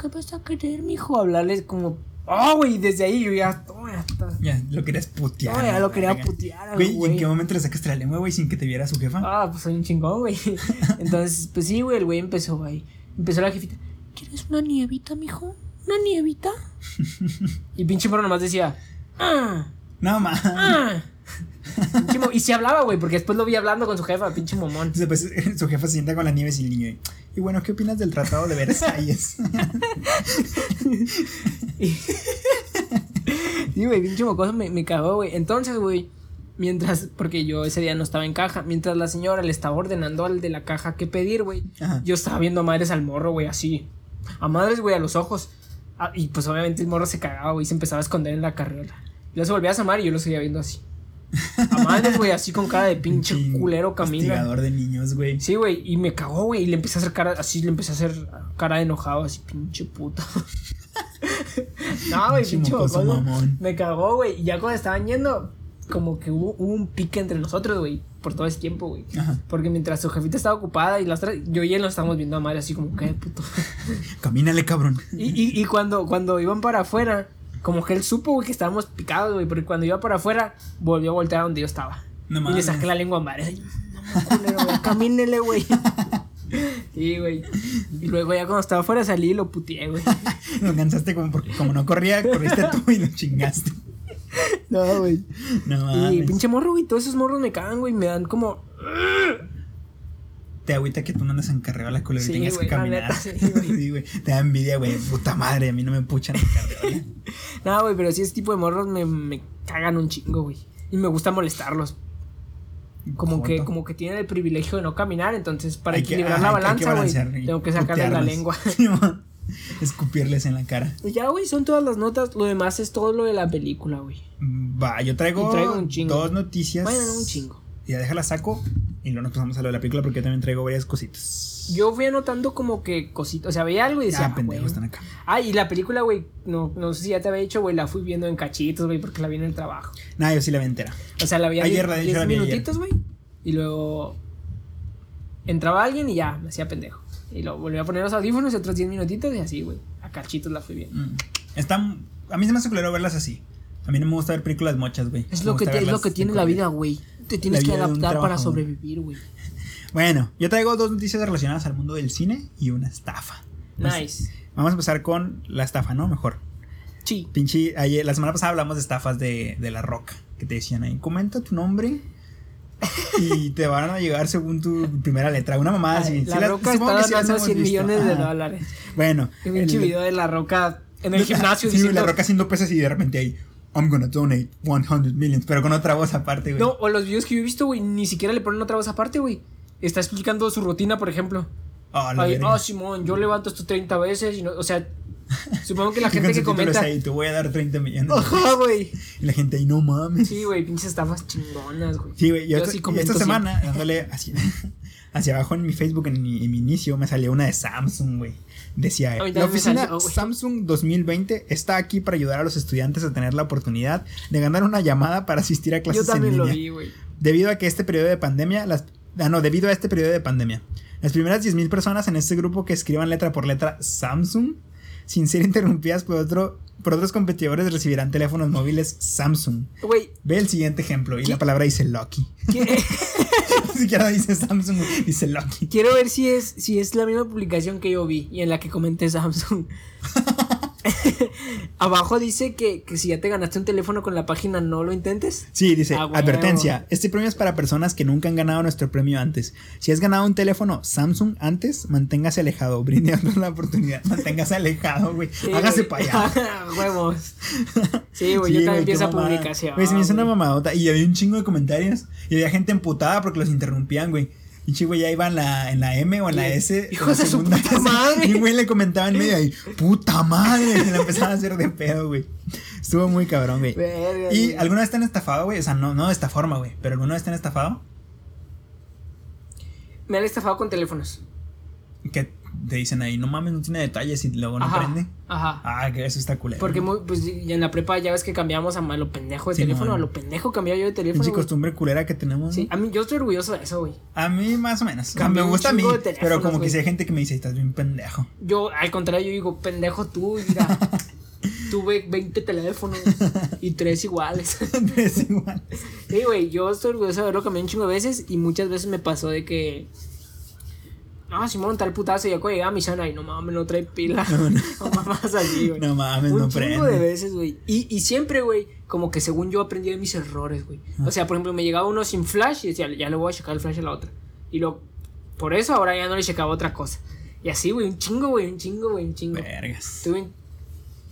¿Qué vas a querer, mijo? Hablarles como. Oh, güey, desde ahí yo ya. Oh, ya está. Ya, lo querías putear. No, ya lo quería verga. putear Güey, ¿y en qué momento le sacaste la lengua, güey, sin que te viera su jefa? Ah, pues soy un chingón, güey. Entonces, pues sí, güey, el güey empezó, güey. Empezó la jefita. ¿Quieres una nievita, mijo? ¿Una nievita? y pinche morro nomás decía. Ah, No, ma. ah. Y se hablaba, güey, porque después lo vi hablando con su jefa, pinche momón. Entonces, pues, su jefa se sienta con la nieve y el niño. Y, y bueno, ¿qué opinas del Tratado de Versalles? Sí, güey, pinche mocoso me, me cagó, güey. Entonces, güey, mientras, porque yo ese día no estaba en caja, mientras la señora le estaba ordenando al de la caja qué pedir, güey, yo estaba viendo a madres al morro, güey, así. A madres, güey, a los ojos. Ah, y pues obviamente el morro se cagaba, güey, y se empezaba a esconder en la carriola. Y luego se volvía a asomar y yo lo seguía viendo así. A madres, güey, así con cara de pinche culero camina. Castigador de niños, güey. Sí, güey, y me cagó, güey, y le empecé a hacer cara, así le empecé a hacer cara de enojado, así, pinche puto. no, güey, Pinche. Me cagó, güey, y ya cuando estaban yendo, como que hubo, hubo un pique entre nosotros, güey, por todo ese tiempo, güey. Porque mientras su jefita estaba ocupada y las otras, yo y él nos estábamos viendo a madre así como, ¿qué puto? Camínale, cabrón. y, y, y cuando, cuando iban para afuera, como que él supo, güey, que estábamos picados, güey, porque cuando iba para afuera, volvió a voltear a donde yo estaba. No y le saqué la lengua a madre. No, camínele, güey. Sí, güey. Y luego ya cuando estaba afuera salí y lo puteé, güey. Lo cansaste como porque como no corría, corriste tú y lo chingaste. No, güey. No Y mames. pinche morro, güey, todos esos morros me cagan, güey, me dan como... Te agüita que tú no andas en carrera la Sí, y tengas que caminar. neta, sí, güey. Sí, güey. Te da envidia, güey. Puta madre, a mí no me puchan en carrera. No, güey, pero sí ese tipo de morros me, me cagan un chingo, güey. Y me gusta molestarlos. Como que, como que tienen el privilegio de no caminar, entonces para Hay equilibrar la balanza, güey, tengo que sacarle la lengua. Escupirles en la cara. Ya, güey, son todas las notas. Lo demás es todo lo de la película, güey. Va, yo traigo, traigo un chingo. dos noticias. Bueno, no un chingo. Ya déjala saco. y luego nos pasamos a lo de la película porque yo también traigo varias cositas. Yo fui anotando como que cositas, o sea, veía algo y decía, Ah, pendejos, están acá. Ah, y la película, güey, no, no sé si ya te había dicho, güey, la fui viendo en cachitos, güey, porque la vi en el trabajo. Nah, yo sí la vi entera. O sea, la vi Ayer, diez- diez la vi minutitos, güey. Y luego entraba alguien y ya, me hacía pendejo. Y luego volví a poner los audífonos y otros 10 minutitos y así, güey. A cachitos la fui viendo. Mm. Está, a mí se me hace culero verlas así. A mí no me gusta ver películas mochas, güey. Es lo que, es lo que tiene la vida, güey. Te tienes que adaptar para sobrevivir, güey. Bueno, yo traigo dos noticias relacionadas al mundo del cine y una estafa. Nice. Vamos a empezar con la estafa, ¿no? Mejor. Sí. Pinche, ayer, la semana pasada hablamos de estafas de, de la roca. Que te decían ahí, comenta tu nombre y te van a llegar según tu primera letra. Una mamada así. La roca está sí las ganando hemos 100 visto. millones de dólares. Bueno. Qué pinche video de la roca en el gimnasio Sí, diciendo. la roca haciendo pesas y de repente ahí, I'm gonna donate 100 millions, pero con otra voz aparte, güey. No, o los videos que yo he visto, güey, ni siquiera le ponen otra voz aparte, güey. Está explicando su rutina, por ejemplo. Oh, Ay, verga. oh, Simón, yo levanto esto 30 veces y no, o sea, supongo que la gente que comenta. ahí, te voy a dar 30 millones. Ajá, güey. Y la gente ahí, no mames. Sí, güey, pinches estafas chingonas, güey. Sí, güey, yo, Yo esta- sí y comento esta semana, dándole hacia, hacia abajo en mi Facebook, en mi, en mi inicio, me salió una de Samsung, güey. Decía, mí la oficina. Samsung 2020 está aquí para ayudar a los estudiantes a tener la oportunidad de ganar una llamada para asistir a Yo clases en también lo línea. vi, güey. Debido a que este periodo de pandemia, las, ah, no, debido a este periodo de pandemia, las primeras 10.000 personas en este grupo que escriban letra por letra Samsung, sin ser interrumpidas por, otro, por otros competidores, recibirán teléfonos móviles Samsung. Ve el siguiente ejemplo y ¿Qué? la palabra dice Lucky. ¿qué- Ni siquiera dice Samsung, dice Lucky. quiero ver si es, si es la misma publicación que yo vi y en la que comenté Samsung. Abajo dice que, que si ya te ganaste un teléfono con la página, no lo intentes. Sí, dice, Ah, advertencia, este premio es para personas que nunca han ganado nuestro premio antes. Si has ganado un teléfono Samsung antes, manténgase alejado, brindando la oportunidad. Manténgase alejado, güey. Sí, Hágase para allá. Huevos. Sí, güey, Sí, yo también güey, empiezo qué a mamada. publicación. Güey, se me hizo una mamadota. Y había un chingo de comentarios. Y había gente emputada porque los interrumpían, güey. Y chico ya iba en la, en la M o en la. S. La de su puta madre. Y güey le comentaba en medio ahí, puta madre. Y le empezaba a hacer de pedo, güey. Estuvo muy cabrón, güey. ¿Y güey. alguna vez te han estafado, güey? O sea, no, no de esta forma, güey. Pero alguna vez te han estafado. Me han estafado con teléfonos. Que te dicen ahí, no mames, no tiene detalles y luego no ajá, prende. Ajá. Ah, que eso está culero. Porque muy, pues y en la prepa ya ves que cambiamos a, lo pendejo de Sí, teléfono, no, a lo pendejo cambiaba yo de teléfono. Güey. costumbre culera que tenemos. Sí, a mí yo estoy orgulloso de eso, güey. A mí más o menos. Cambié me gusta a mí. Pero como que güey. si hay gente que me dice, estás bien pendejo. Yo, al contrario, yo digo, pendejo tú, mira. tuve 20 teléfonos y tres iguales. es igual. Sí, güey, yo estoy orgulloso de haberlo cambiado un chingo de veces y muchas veces me pasó de que. No, Simón, tal putazo. Y ya cuando llegaba mi sana, y no mames, no trae pila. No, mamás así, güey. No mames, un no prende. de veces, güey. Y, y siempre, güey, como que según yo aprendí de mis errores, güey. O sea, por ejemplo, me llegaba uno sin flash y decía, ya le voy a checar el flash a la otra. Y lo. Por eso ahora ya no le checaba otra cosa. Y así, güey, un chingo, güey, un chingo, güey, un chingo. Vergas. Tuve un,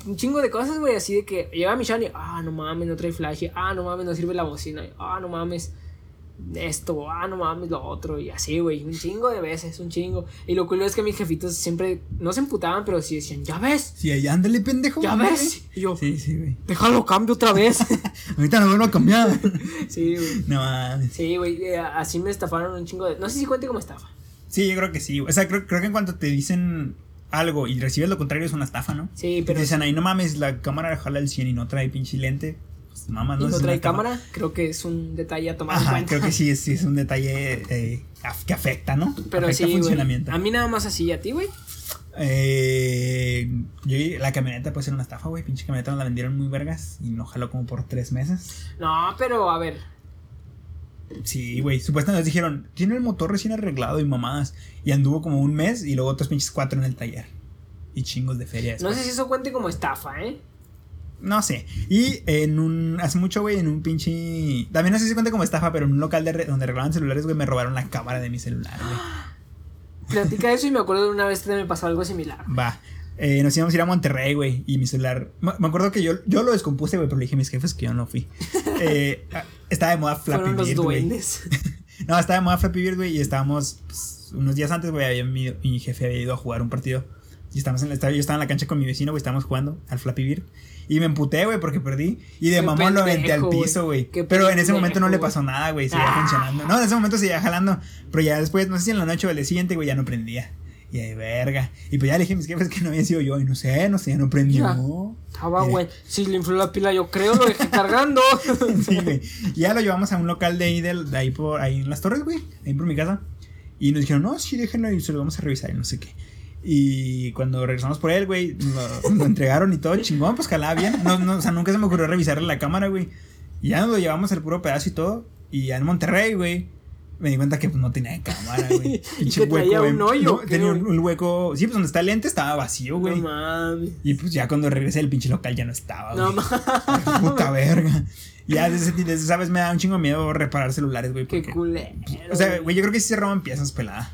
un chingo de cosas, güey, así de que llegaba mi Shani, ah, no mames, no trae flash, y, ah, no mames, no sirve la bocina, y, ah, no mames, esto, ah, no mames, lo otro, y así, güey, un chingo de veces, un chingo. Y lo cool es que mis jefitos siempre, no se emputaban, pero sí decían, ya ves, Sí, ahí ándale, pendejo. ya ándale. ves. Y yo, Sí, sí, güey. déjalo, cambio otra vez. Ahorita no vuelvo a cambiar. sí, güey. no mames. Sí, güey, eh, así me estafaron un chingo de... No sé si cuente como estafa. Sí, yo creo que sí. O sea, creo, creo que en cuanto te dicen algo y recibes lo contrario es una estafa, ¿no? Sí, pero... te dicen ahí, no mames, la cámara jala el 100 y no trae pinche lente. Pues mamá, y no no es trae cámara, creo que es un detalle a tomar en Ajá, cuenta. creo que sí sí es un detalle eh, que afecta, ¿no? Pero afecta sí, funcionamiento. A mí nada más así, ¿a ti, güey? Eh, yo, la camioneta puede ser una estafa, güey. Pinche camioneta nos la vendieron muy vergas y no jaló como por tres meses. No, pero a ver, Sí, güey. Supuestamente nos dijeron, tiene el motor recién arreglado y mamadas. Y anduvo como un mes y luego otros pinches cuatro en el taller. Y chingos de feria. no sé si eso cuente como estafa, ¿eh? No sé. Y en un. Hace mucho, güey, en un pinche. También no sé si cuenta como estafa, pero en un local de re- donde regalaban celulares, güey, me robaron la cámara de mi celular, güey. Platica eso y me acuerdo de una vez que me pasó algo similar. Va. Eh, nos íbamos a ir a Monterrey, güey. Y mi celular. Me acuerdo que yo, yo lo descompuse, güey, pero le dije a mis jefes que yo no fui. Eh, ah, estaba de moda Flappy Bird, duendes. No, estaba de moda Flappy Bird, güey. Y estábamos. pues, unos días antes, güey, había mi, mi jefe había ido a jugar un partido. Y estamos en estadio, yo estaba en la cancha con mi vecino, güey, estábamos jugando al Flappy Bird. Y me emputé, güey, porque perdí. Y de mamón lo aventé al piso, güey. Pero en ese momento no le pasó nada, güey. Seguía Ah. funcionando. No, en ese momento seguía jalando. Pero ya después, no sé si en la noche o el día siguiente, güey, ya no prendía. Y ahí, verga. Y pues ya le dije a mis jefes que no había sido yo. Y no sé, no sé, ya no prendió. Ya. Estaba, güey. Si le infló la pila, yo creo, lo dejé cargando. sí, güey. Ya lo llevamos a un local de ahí, de ahí, por, ahí en las torres, güey. Ahí por mi casa. Y nos dijeron, no, sí, déjenlo y se lo vamos a revisar y no sé qué. Y cuando regresamos por él, güey, lo, lo entregaron y todo chingón, pues jalaba bien. No, no, o sea, nunca se me ocurrió revisarle la cámara, güey. Y ya nos lo llevamos el puro pedazo y todo. Y ya en Monterrey, güey, me di cuenta que pues, no tenía cámara, güey. Y que traía un hoyo, No, ¿o qué, tenía un, hueco. Sí, pues donde está el lente estaba vacío, No güey. mames. y pues ya cuando regresé el pinche local ya no estaba, güey. No mames. Puta verga. Ya desde, desde esa vez me da un chingo miedo reparar celulares, güey. Qué culero. O sea, güey, yo creo que sí se roban piezas pelada.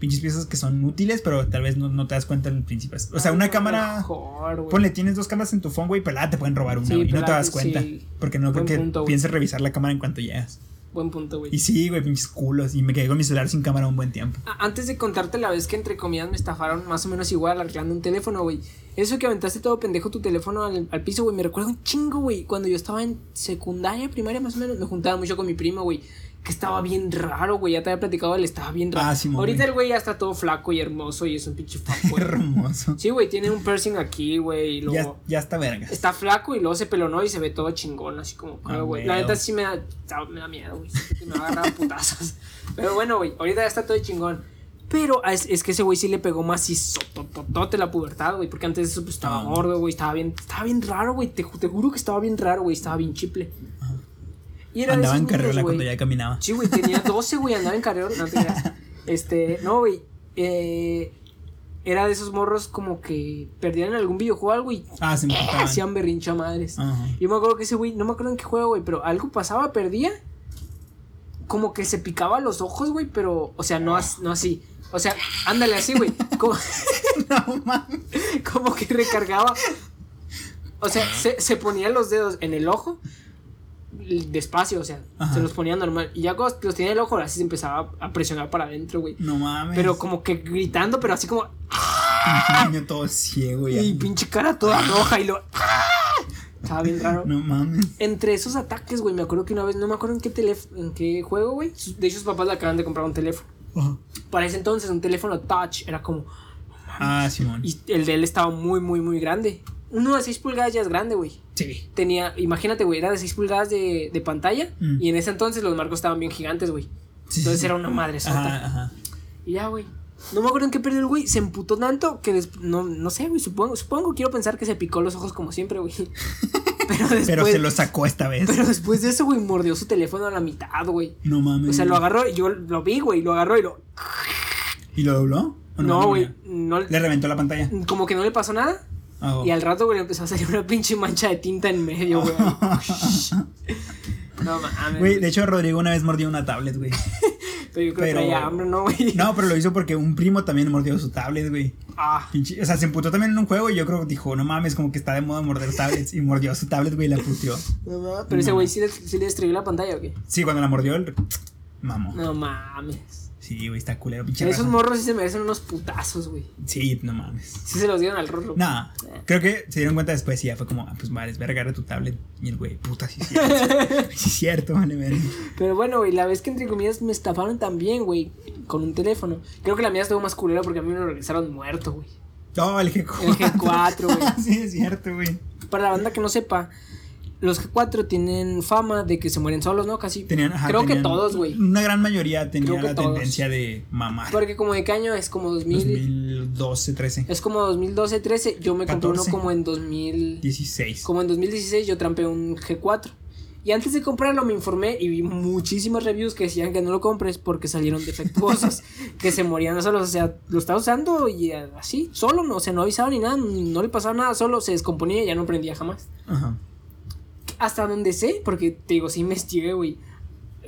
Pinches piezas que son útiles, pero tal vez no, no te das cuenta en el principio. O sea, una lo cámara. mejor, güey. Ponle, tienes dos cámaras en tu phone, güey, pelada, te pueden robar una, Sí, güey. y no te das cuenta. sí. Porque no creo Buen punto, güey. pienses revisar la cámara en cuanto llegas. Buen punto, güey. Y sí, güey, pinches culos. Y me quedé con mi celular sin cámara un buen tiempo. Antes de contarte la vez que entre comillas me estafaron más o menos igual arreglando un teléfono, güey. Eso que aventaste todo pendejo tu teléfono al, al piso, güey. Me recuerda un chingo, güey. Cuando yo estaba en secundaria, primaria más o menos, me juntaba mucho con mi primo, güey. Que estaba bien raro, güey. Ya te había platicado, él estaba bien raro. Ah, sí, Ahorita güey. el güey ya está todo flaco y hermoso y es un pinche fuckboy. Hermoso. Sí, güey, tiene un piercing aquí, güey. Y Ya, luego ya está verga. está flaco y luego se pelonó y se ve todo chingón, así como, Ah, güey. La neta sí me da, me da miedo, güey. Me va a agarrar a putazos. Pero bueno, güey, ahorita ya está todo chingón. Pero es, es que ese güey sí le pegó macizo, tototote la pubertad, güey. Porque antes de eso pues, estaba gordo, güey. Estaba bien, estaba bien raro, güey. Te, te juro que estaba bien raro, güey. Estaba bien chiple. Y era Andaba en carriola güey. cuando ya caminaba. Sí, güey, tenía 12, güey, andaba en carrera. No te creas. Este, no, güey. Eh, era de esos morros como que perdían en algún videojuego o algo y Ah, se hacían berrincha madres. Ajá. Yo me acuerdo que ese güey, no me acuerdo en qué juego, güey, pero algo pasaba, perdía. Como que se picaba los ojos, güey, pero, o sea, no, no así. O sea, ándale así, güey. Como, No mames. como que recargaba. O sea, se, se ponía los dedos en el ojo despacio, o sea, Ajá. se los ponía normal. Y ya cuando los tenía en el ojo, así se empezaba a presionar para adentro, güey. No mames. Pero como que gritando, pero así como. Pinche niño todo ciego ya. Y pinche cara toda roja y lo. Estaba bien raro. No mames. Entre esos ataques, güey, me acuerdo que una vez, no me acuerdo en qué teléfono, en qué juego, güey. De hecho, sus papás le acaban de comprar un teléfono. Ajá. Para ese entonces, un teléfono touch era como. Ah, Simón. Y el de él estaba muy, muy, muy grande. Uno de 6 pulgadas ya es grande, güey. Sí. Tenía, imagínate, güey, era de 6 pulgadas de, de pantalla. Mm. Y en ese entonces los marcos estaban bien gigantes, güey. Sí, Entonces sí. era una madre sota. Ajá, ajá. Y ya, güey. No me acuerdo en qué perdió el güey. Se emputó tanto que no, no sé, güey. Supongo, supongo, quiero pensar que se picó los ojos como siempre, güey. Pero después. Pero se lo sacó esta vez. pero después de eso, güey, mordió su teléfono a la mitad, güey. No mames. O sea, lo agarró y yo lo vi, güey. Lo agarró y lo. ¿Y lo dobló? ¿O No, güey. mira? No, Le reventó la pantalla. como que no le pasó nada. Oh. Y al rato, güey, empezó a salir una pinche mancha de tinta en medio, güey. no mames. Güey, de hecho, Rodrigo una vez mordió una tablet, güey. Pero yo creo pero- que traía hambre, ¿no, güey? No, pero lo hizo porque un primo también mordió su tablet, güey. Ah. Pinche- o sea, se emputó también en un juego y yo creo que dijo, no mames, como que está de moda morder tablets. Y mordió su tablet, güey, y la puteó. No mames. Pero ese güey sí le, sí le destruyó la pantalla, ¿o qué? Sí, cuando la mordió, el... mamó. No mames. Sí, güey, está culero, pinche Esos raza. morros sí se merecen unos putazos, güey. Sí, no mames. Sí se los dieron al rorro. No, creo que se dieron cuenta después y ya fue como, ah, pues vale, verga de tu tablet. Y el güey, puta, sí cierto. sí es cierto, vale, verga. Pero bueno, güey, la vez que entre comillas me estafaron también, güey, con un teléfono. Creo que la mía estuvo más culera porque a mí me lo regresaron muerto, güey. No, el G4. El G4, güey. sí, es cierto, güey. Para la banda que no sepa, los G4 tienen fama de que se mueren solos, ¿no? Casi. Tenían, ajá, Creo que todos, güey. Una gran mayoría tenía la todos. tendencia de mamar. Porque como de qué año es como 2000. 2012, 13, Es como 2012, 13. Yo me compré uno 14. como en 2000. 16. Como en 2016 yo trampé un G4. Y antes de comprarlo me informé y vi muchísimas reviews que decían que no lo compres porque salieron defectuosos, que se morían solos, o sea, lo estaba usando y eh, así, solo, no, o sea, no avisaba ni nada, no le pasaba nada, solo se descomponía y ya no prendía jamás. Ajá. Hasta donde sé, porque te digo, sí investigué, güey.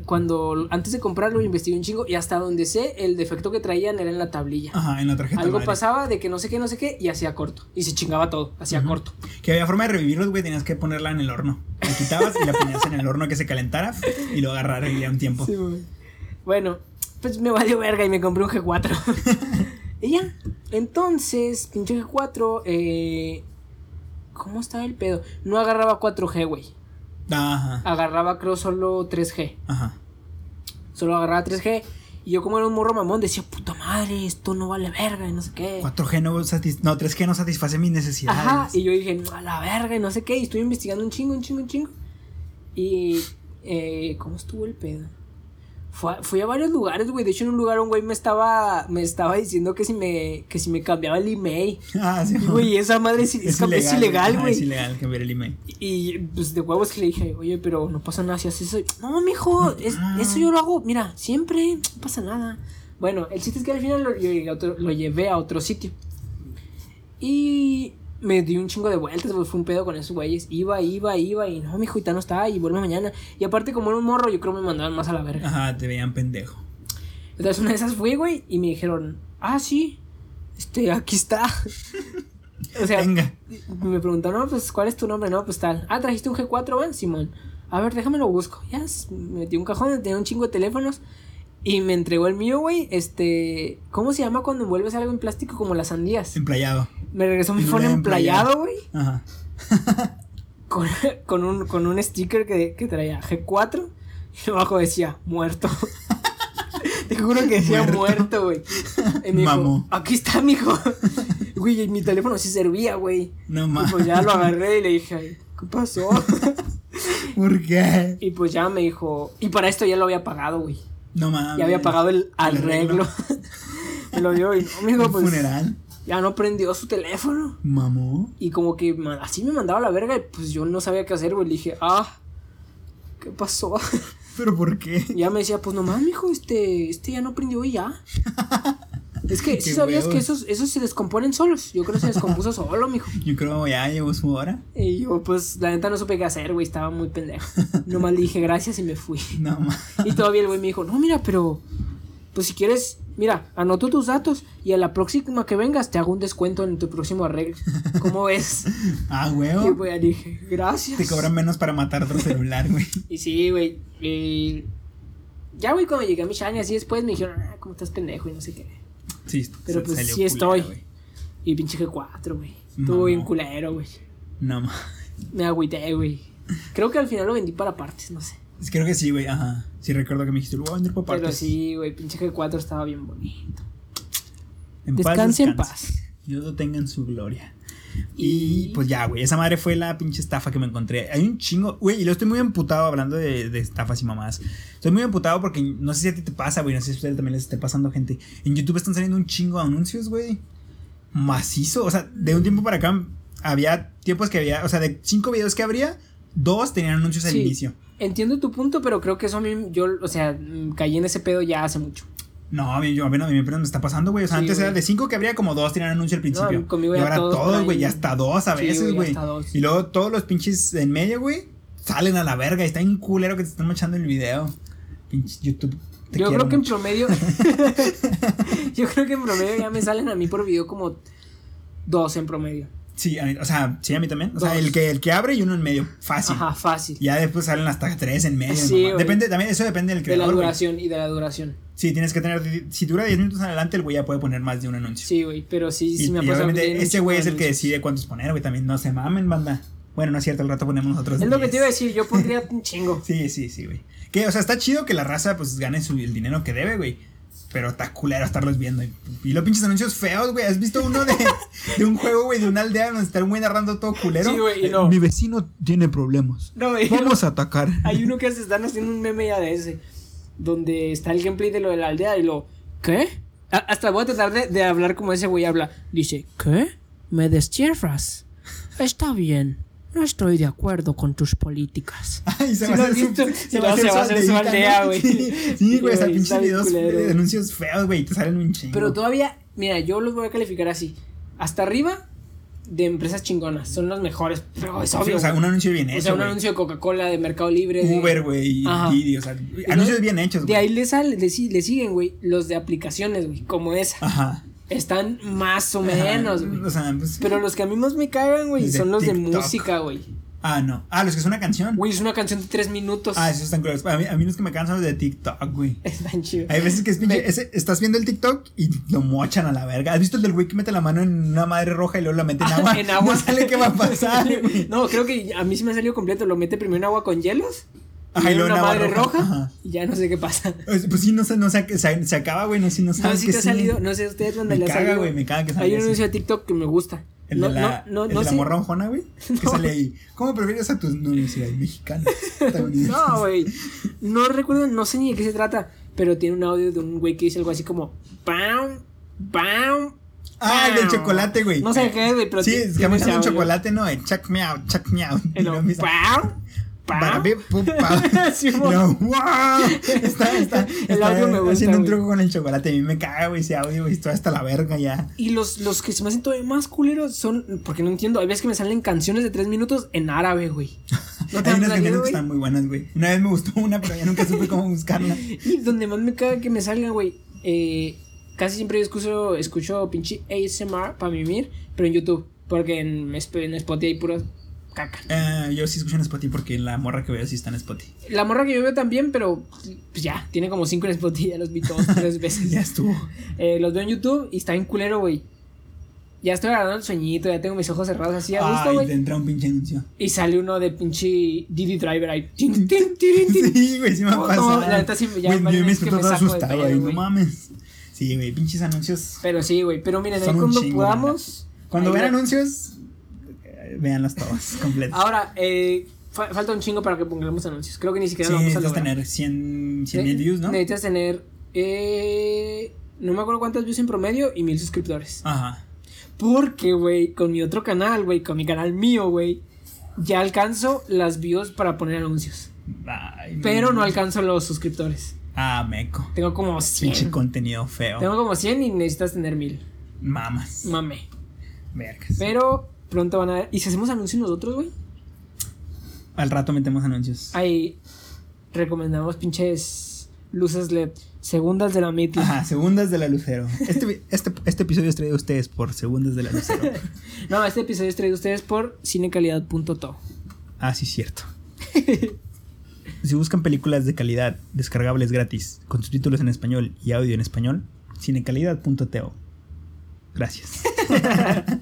Cuando antes de comprarlo investigué un chingo y hasta donde sé, el defecto que traían era en la tablilla. Ajá, en la tarjeta. Algo madre. pasaba de que no sé qué, no sé qué, y hacía corto. Y se chingaba todo, hacía corto. Que había forma de revivirlos, güey, tenías que ponerla en el horno. La quitabas y la ponías en el horno que se calentara y lo agarraría un tiempo. Bueno, pues me valió verga y me compré un G4. Y ya. Entonces, pinche G4, eh. ¿Cómo estaba el pedo? No agarraba 4G, güey. Ajá. Agarraba, creo, solo 3G. Ajá. Solo agarraba 3G. Y yo, como era un morro mamón, decía, puta madre, esto no vale verga y no sé qué. 4G no, satis no 3G no satisface mis necesidades. Ajá, y yo dije, a la verga y no sé qué. Y estuve investigando un chingo, un chingo, un chingo. Y, eh, ¿cómo estuvo el pedo? Fue, fui a varios lugares, güey. De hecho, en un lugar un güey me estaba, me estaba diciendo que si me, que si me cambiaba el email. Ah, sí. Güey, esa madre es, es, es ilegal, güey. Es ilegal cambiar el email. Y pues de huevos que le dije, oye, pero no pasa nada si haces eso. No, mijo, es, eso yo lo hago, mira, siempre, no pasa nada. Bueno, el chiste es que al final lo, a lo llevé a otro sitio. Y me di un chingo de vueltas, pues fue un pedo con esos güeyes. Iba, iba, iba, y no, mijo, y no está, y vuelve mañana. Y aparte, como era un morro, yo creo me mandaban más a la verga. Ajá, te veían pendejo. Entonces una de esas fui, güey, y me dijeron, ah, sí, este, aquí está. o sea, Venga. me preguntaron, no, pues, ¿cuál es tu nombre? No, pues tal. Ah, ¿trajiste un G4, van? Simón. A ver, déjame lo busco. Ya, s- metí un cajón, tenía un chingo de teléfonos. Y me entregó el mío, güey. Este. ¿Cómo se llama cuando envuelves algo en plástico? Como las sandías. Emplayado. Me regresó mi phone emplayado. güey. Ajá. Con, con, un, con un sticker que, que traía G4. Y abajo decía, muerto. Te juro que decía Muerto. güey. Y me dijo, Mamó. aquí está, mijo. Güey, mi teléfono sí servía, güey. No Y mames. pues ya lo agarré y le dije, "Ay, ¿qué pasó? ¿Por qué? y pues ya me dijo, y para esto ya lo había pagado, güey. No mames. Ya había pagado el arreglo. me lo dio y, no, amigo, pues funeral. ya no prendió su teléfono. Mamó. Y como que así me mandaba la verga y pues yo no sabía qué hacer, güey. Le dije, ah, ¿qué pasó? ¿Pero por qué? Y ya me decía, pues nomás, mijo, este, este ya no prendió y ya. Es que, ¿sí sabías que esos, esos se descomponen solos? Yo creo que se descompuso solo, mijo. Yo creo ya llegó su hora. Y yo, pues, la neta no supe qué hacer, güey, estaba muy pendejo. Nomás le dije gracias y me fui. No mames. Y todavía el güey me dijo, no, mira, pero, pues si quieres, mira, anoto tus datos y a la próxima que vengas te hago un descuento en tu próximo arreglo. ¿Cómo ves? Ah, Y huevo. pues ya dije, gracias. Te cobran menos para matar otro celular, güey. Y sí, güey. y Ya, güey, cuando llegué a mi shiny, así después me dijeron, ah, ¿cómo estás pendejo? Y no sé qué. Sí, Pero pues sí estoy. culero, güey. Y pinche G4, güey. No. Estuvo bien culero, güey. No mames. Me agüité, güey. Creo que al final lo vendí para partes, no sé. Creo que sí, güey. Ajá. Sí, recuerdo que me dijiste, lo voy a vender Pero partes. sí, güey, pinche G4 estaba bien bonito. En paz Descanse en descanse. paz. Dios lo tenga en su gloria. Y, Y- pues ya, güey, esa madre fue la pinche estafa que me encontré. Hay un chingo, güey, y lo estoy muy emputado hablando de, de estafas y mamás. Estoy muy emputado porque no sé si a ti te pasa, güey, no sé si a ustedes también les esté pasando gente. En YouTube están saliendo un chingo de anuncios, güey. Macizo, o sea, de un tiempo para acá había tiempos que había, o sea, de cinco videos que habría, dos tenían anuncios al Sí. inicio. Entiendo tu punto, pero creo que eso a mí, yo, o sea, caí en ese pedo ya hace mucho. No, a mí, yo, a mí, no, a mí apenas me está pasando, güey. O sea, Sí, antes era de cinco que habría como dos tenían anuncio al principio. No, conmigo y ahora todos güey, ya hasta dos a Sí, veces, güey. Y luego todos los pinches en medio, güey, salen a la verga. Y está bien culero que te están echando el video. Pinche YouTube. te yo creo que en promedio. yo creo que en promedio ya me salen a mí por video como dos en promedio. Sí, a mí- o sea, sí, a mí también. O sea, el que, el que abre y uno en medio. Fácil. Ajá, fácil. Ya después salen hasta tres en medio. Sí. Depende, también, eso depende del De la creador. duración y de la duración. Sí, tienes que tener. Si dura 10 minutos en adelante, el güey ya puede poner más de un anuncio. Sí, güey, pero sí, Y, sí me ha pasado. ese güey es el que decide cuántos poner, güey. También no se mamen, banda. Bueno, no es cierto, al rato ponemos nosotros. Es lo que 10. te iba a decir, yo pondría un chingo. Sí, sí, sí, güey. Que, o sea, está chido que la raza, pues, gane su, el dinero que debe, güey. Pero está culero estarlos viendo. Y, y los pinches anuncios feos, güey. ¿Has visto uno de, de un juego, güey, de una aldea donde está un güey narrando todo culero? Sí, güey, y Eh, no. Mi vecino tiene problemas. No, güey. Vamos a atacar. Hay uno que se están haciendo un meme ya de ese. Donde está el gameplay de lo de la aldea y lo. ¿Qué? A- hasta voy a tratar de, de hablar como ese güey habla. Dice, ¿qué? ¿Me destierras? Está bien. No estoy de acuerdo con tus políticas. Ay, se Sí va a hacer su, se va a luego hacer se va a hacer su aldea, güey. Sí, güey, está bien videos de anuncios feos, güey. Te salen un chingo. Pero todavía, mira, yo los voy a calificar así. Hasta arriba de empresas chingonas. Son las mejores. Pero es Sí, obvio. o sea, un anuncio bien hecho. O sea, un anuncio de Coca-Cola, de Mercado Libre. de- Uber, güey. Didi, o sea, anuncios bien hechos, De güey. ahí le, sale, le, le siguen, güey, los de aplicaciones, güey, como esa. Ajá. Están más o menos, güey. O sea, pues, Pero los que a mí más me cagan, güey, de son los de música, güey. Ah, no. Ah, los que es una canción. Güey, es una canción de tres minutos. Ah, esos están culeros. A mí, a mí los que me cansan de TikTok, güey. Están chidos. Hay veces que es pinche. ese- estás viendo el TikTok y lo mochan a la verga. ¿Has visto el del güey que mete la mano en una madre roja y luego la mete en agua? en agua. No sale qué va a pasar, güey. no, creo que a mí sí me ha salido completo. Lo mete primero en agua con hielos. Ajá, y luego una en agua madre roja. Y ya no sé qué pasa. Pues pues sí, no sé, no sé, se, se acaba, güey, no sé, no No sabes sé si qué te ha sí. salido. No sé ustedes dónde Me le ha caga, güey, me caga que Hay un anuncio de TikTok que me gusta. El no, de la, no, no, el no de la sé. morra ojona, güey. Que sale ahí. ¿Cómo prefieres a tus mexicanos. estadounidenses. No, güey. No recuerdo, no sé ni de qué se trata. Pero tiene un audio de un güey que dice algo así como. ¡Pam! ¡Pam! Ah, el del pam". chocolate, güey. No sé qué es, güey, pero Sí, es que me un chocolate, no, el check me out, check me out. Y Y luego, luego empieza, ¡Pam! Sí, ¡wow! Está, está, El audio me gusta, haciendo un truco con el chocolate. A mí me caga, güey, ese audio, güey. Estoy hasta la verga ya. Y los, los que se me hacen todavía más culeros son. Porque no entiendo. Hay veces que me salen canciones de tres minutos en árabe, güey. ¿No te Hay unas canciones que están muy buenas, güey. Una vez me gustó una, pero ya nunca supe cómo buscarla. Y donde más me caga que me salga, güey. Eh, casi siempre yo escucho, escucho pinche ASMR para mimir, pero en YouTube. Porque en, en Spotify hay pura caca. Eh, yo sí escucho en Spotify porque la morra que veo sí está en Spotify. La morra que yo veo también, pero pues ya, tiene como cinco en Spotify, ya los vi todos tres veces. Ya estuvo. Eh, los veo en YouTube y está bien culero, güey. Ya estoy agarrando el sueñito, ya tengo mis ojos cerrados así a gusto, güey. te entra un pinche anuncio. Y sale uno de pinche Diddy Driver ahí. Tin, tin, tirin, tin. Sí, güey, sí me ha No, pasado. no, la neta sí, ya varias yo me de asustado ahí, no mames. Sí, güey, pinches anuncios. Pero sí, güey. Pero miren, ahí cuando chingo, podamos. Cuando vean la- anuncios, véanlos todos, completos. Ahora, eh, fa- falta un chingo para que pongamos anuncios. Creo que ni siquiera sí, lo vamos a necesitas lograr. tener 100 100 Ne- mil views, ¿no? Necesitas tener. Eh, no me acuerdo cuántas views en promedio y mil suscriptores. Ajá. Porque, güey, con mi otro canal, güey, con mi canal mío, güey, ya alcanzo las views para poner anuncios. Ay, Pero no alcanzo los suscriptores. Ah, meco. Tengo como Pinche 100. contenido feo. Tengo como 100 y necesitas tener mil. Mamas. Mame. Vergas. Pero pronto van a ver. ¿Y si hacemos anuncios nosotros, güey? Al rato metemos anuncios. Ahí recomendamos pinches luces LED. Segundas de la mitad. Ajá, segundas de la Lucero. Este, este, este episodio es traído a ustedes por segundas de la Lucero. No, este episodio es traído a ustedes por cinecalidad.to. Ah, sí, cierto. Si buscan películas de calidad descargables gratis, con subtítulos en español y audio en español, cinecalidad.to. Gracias.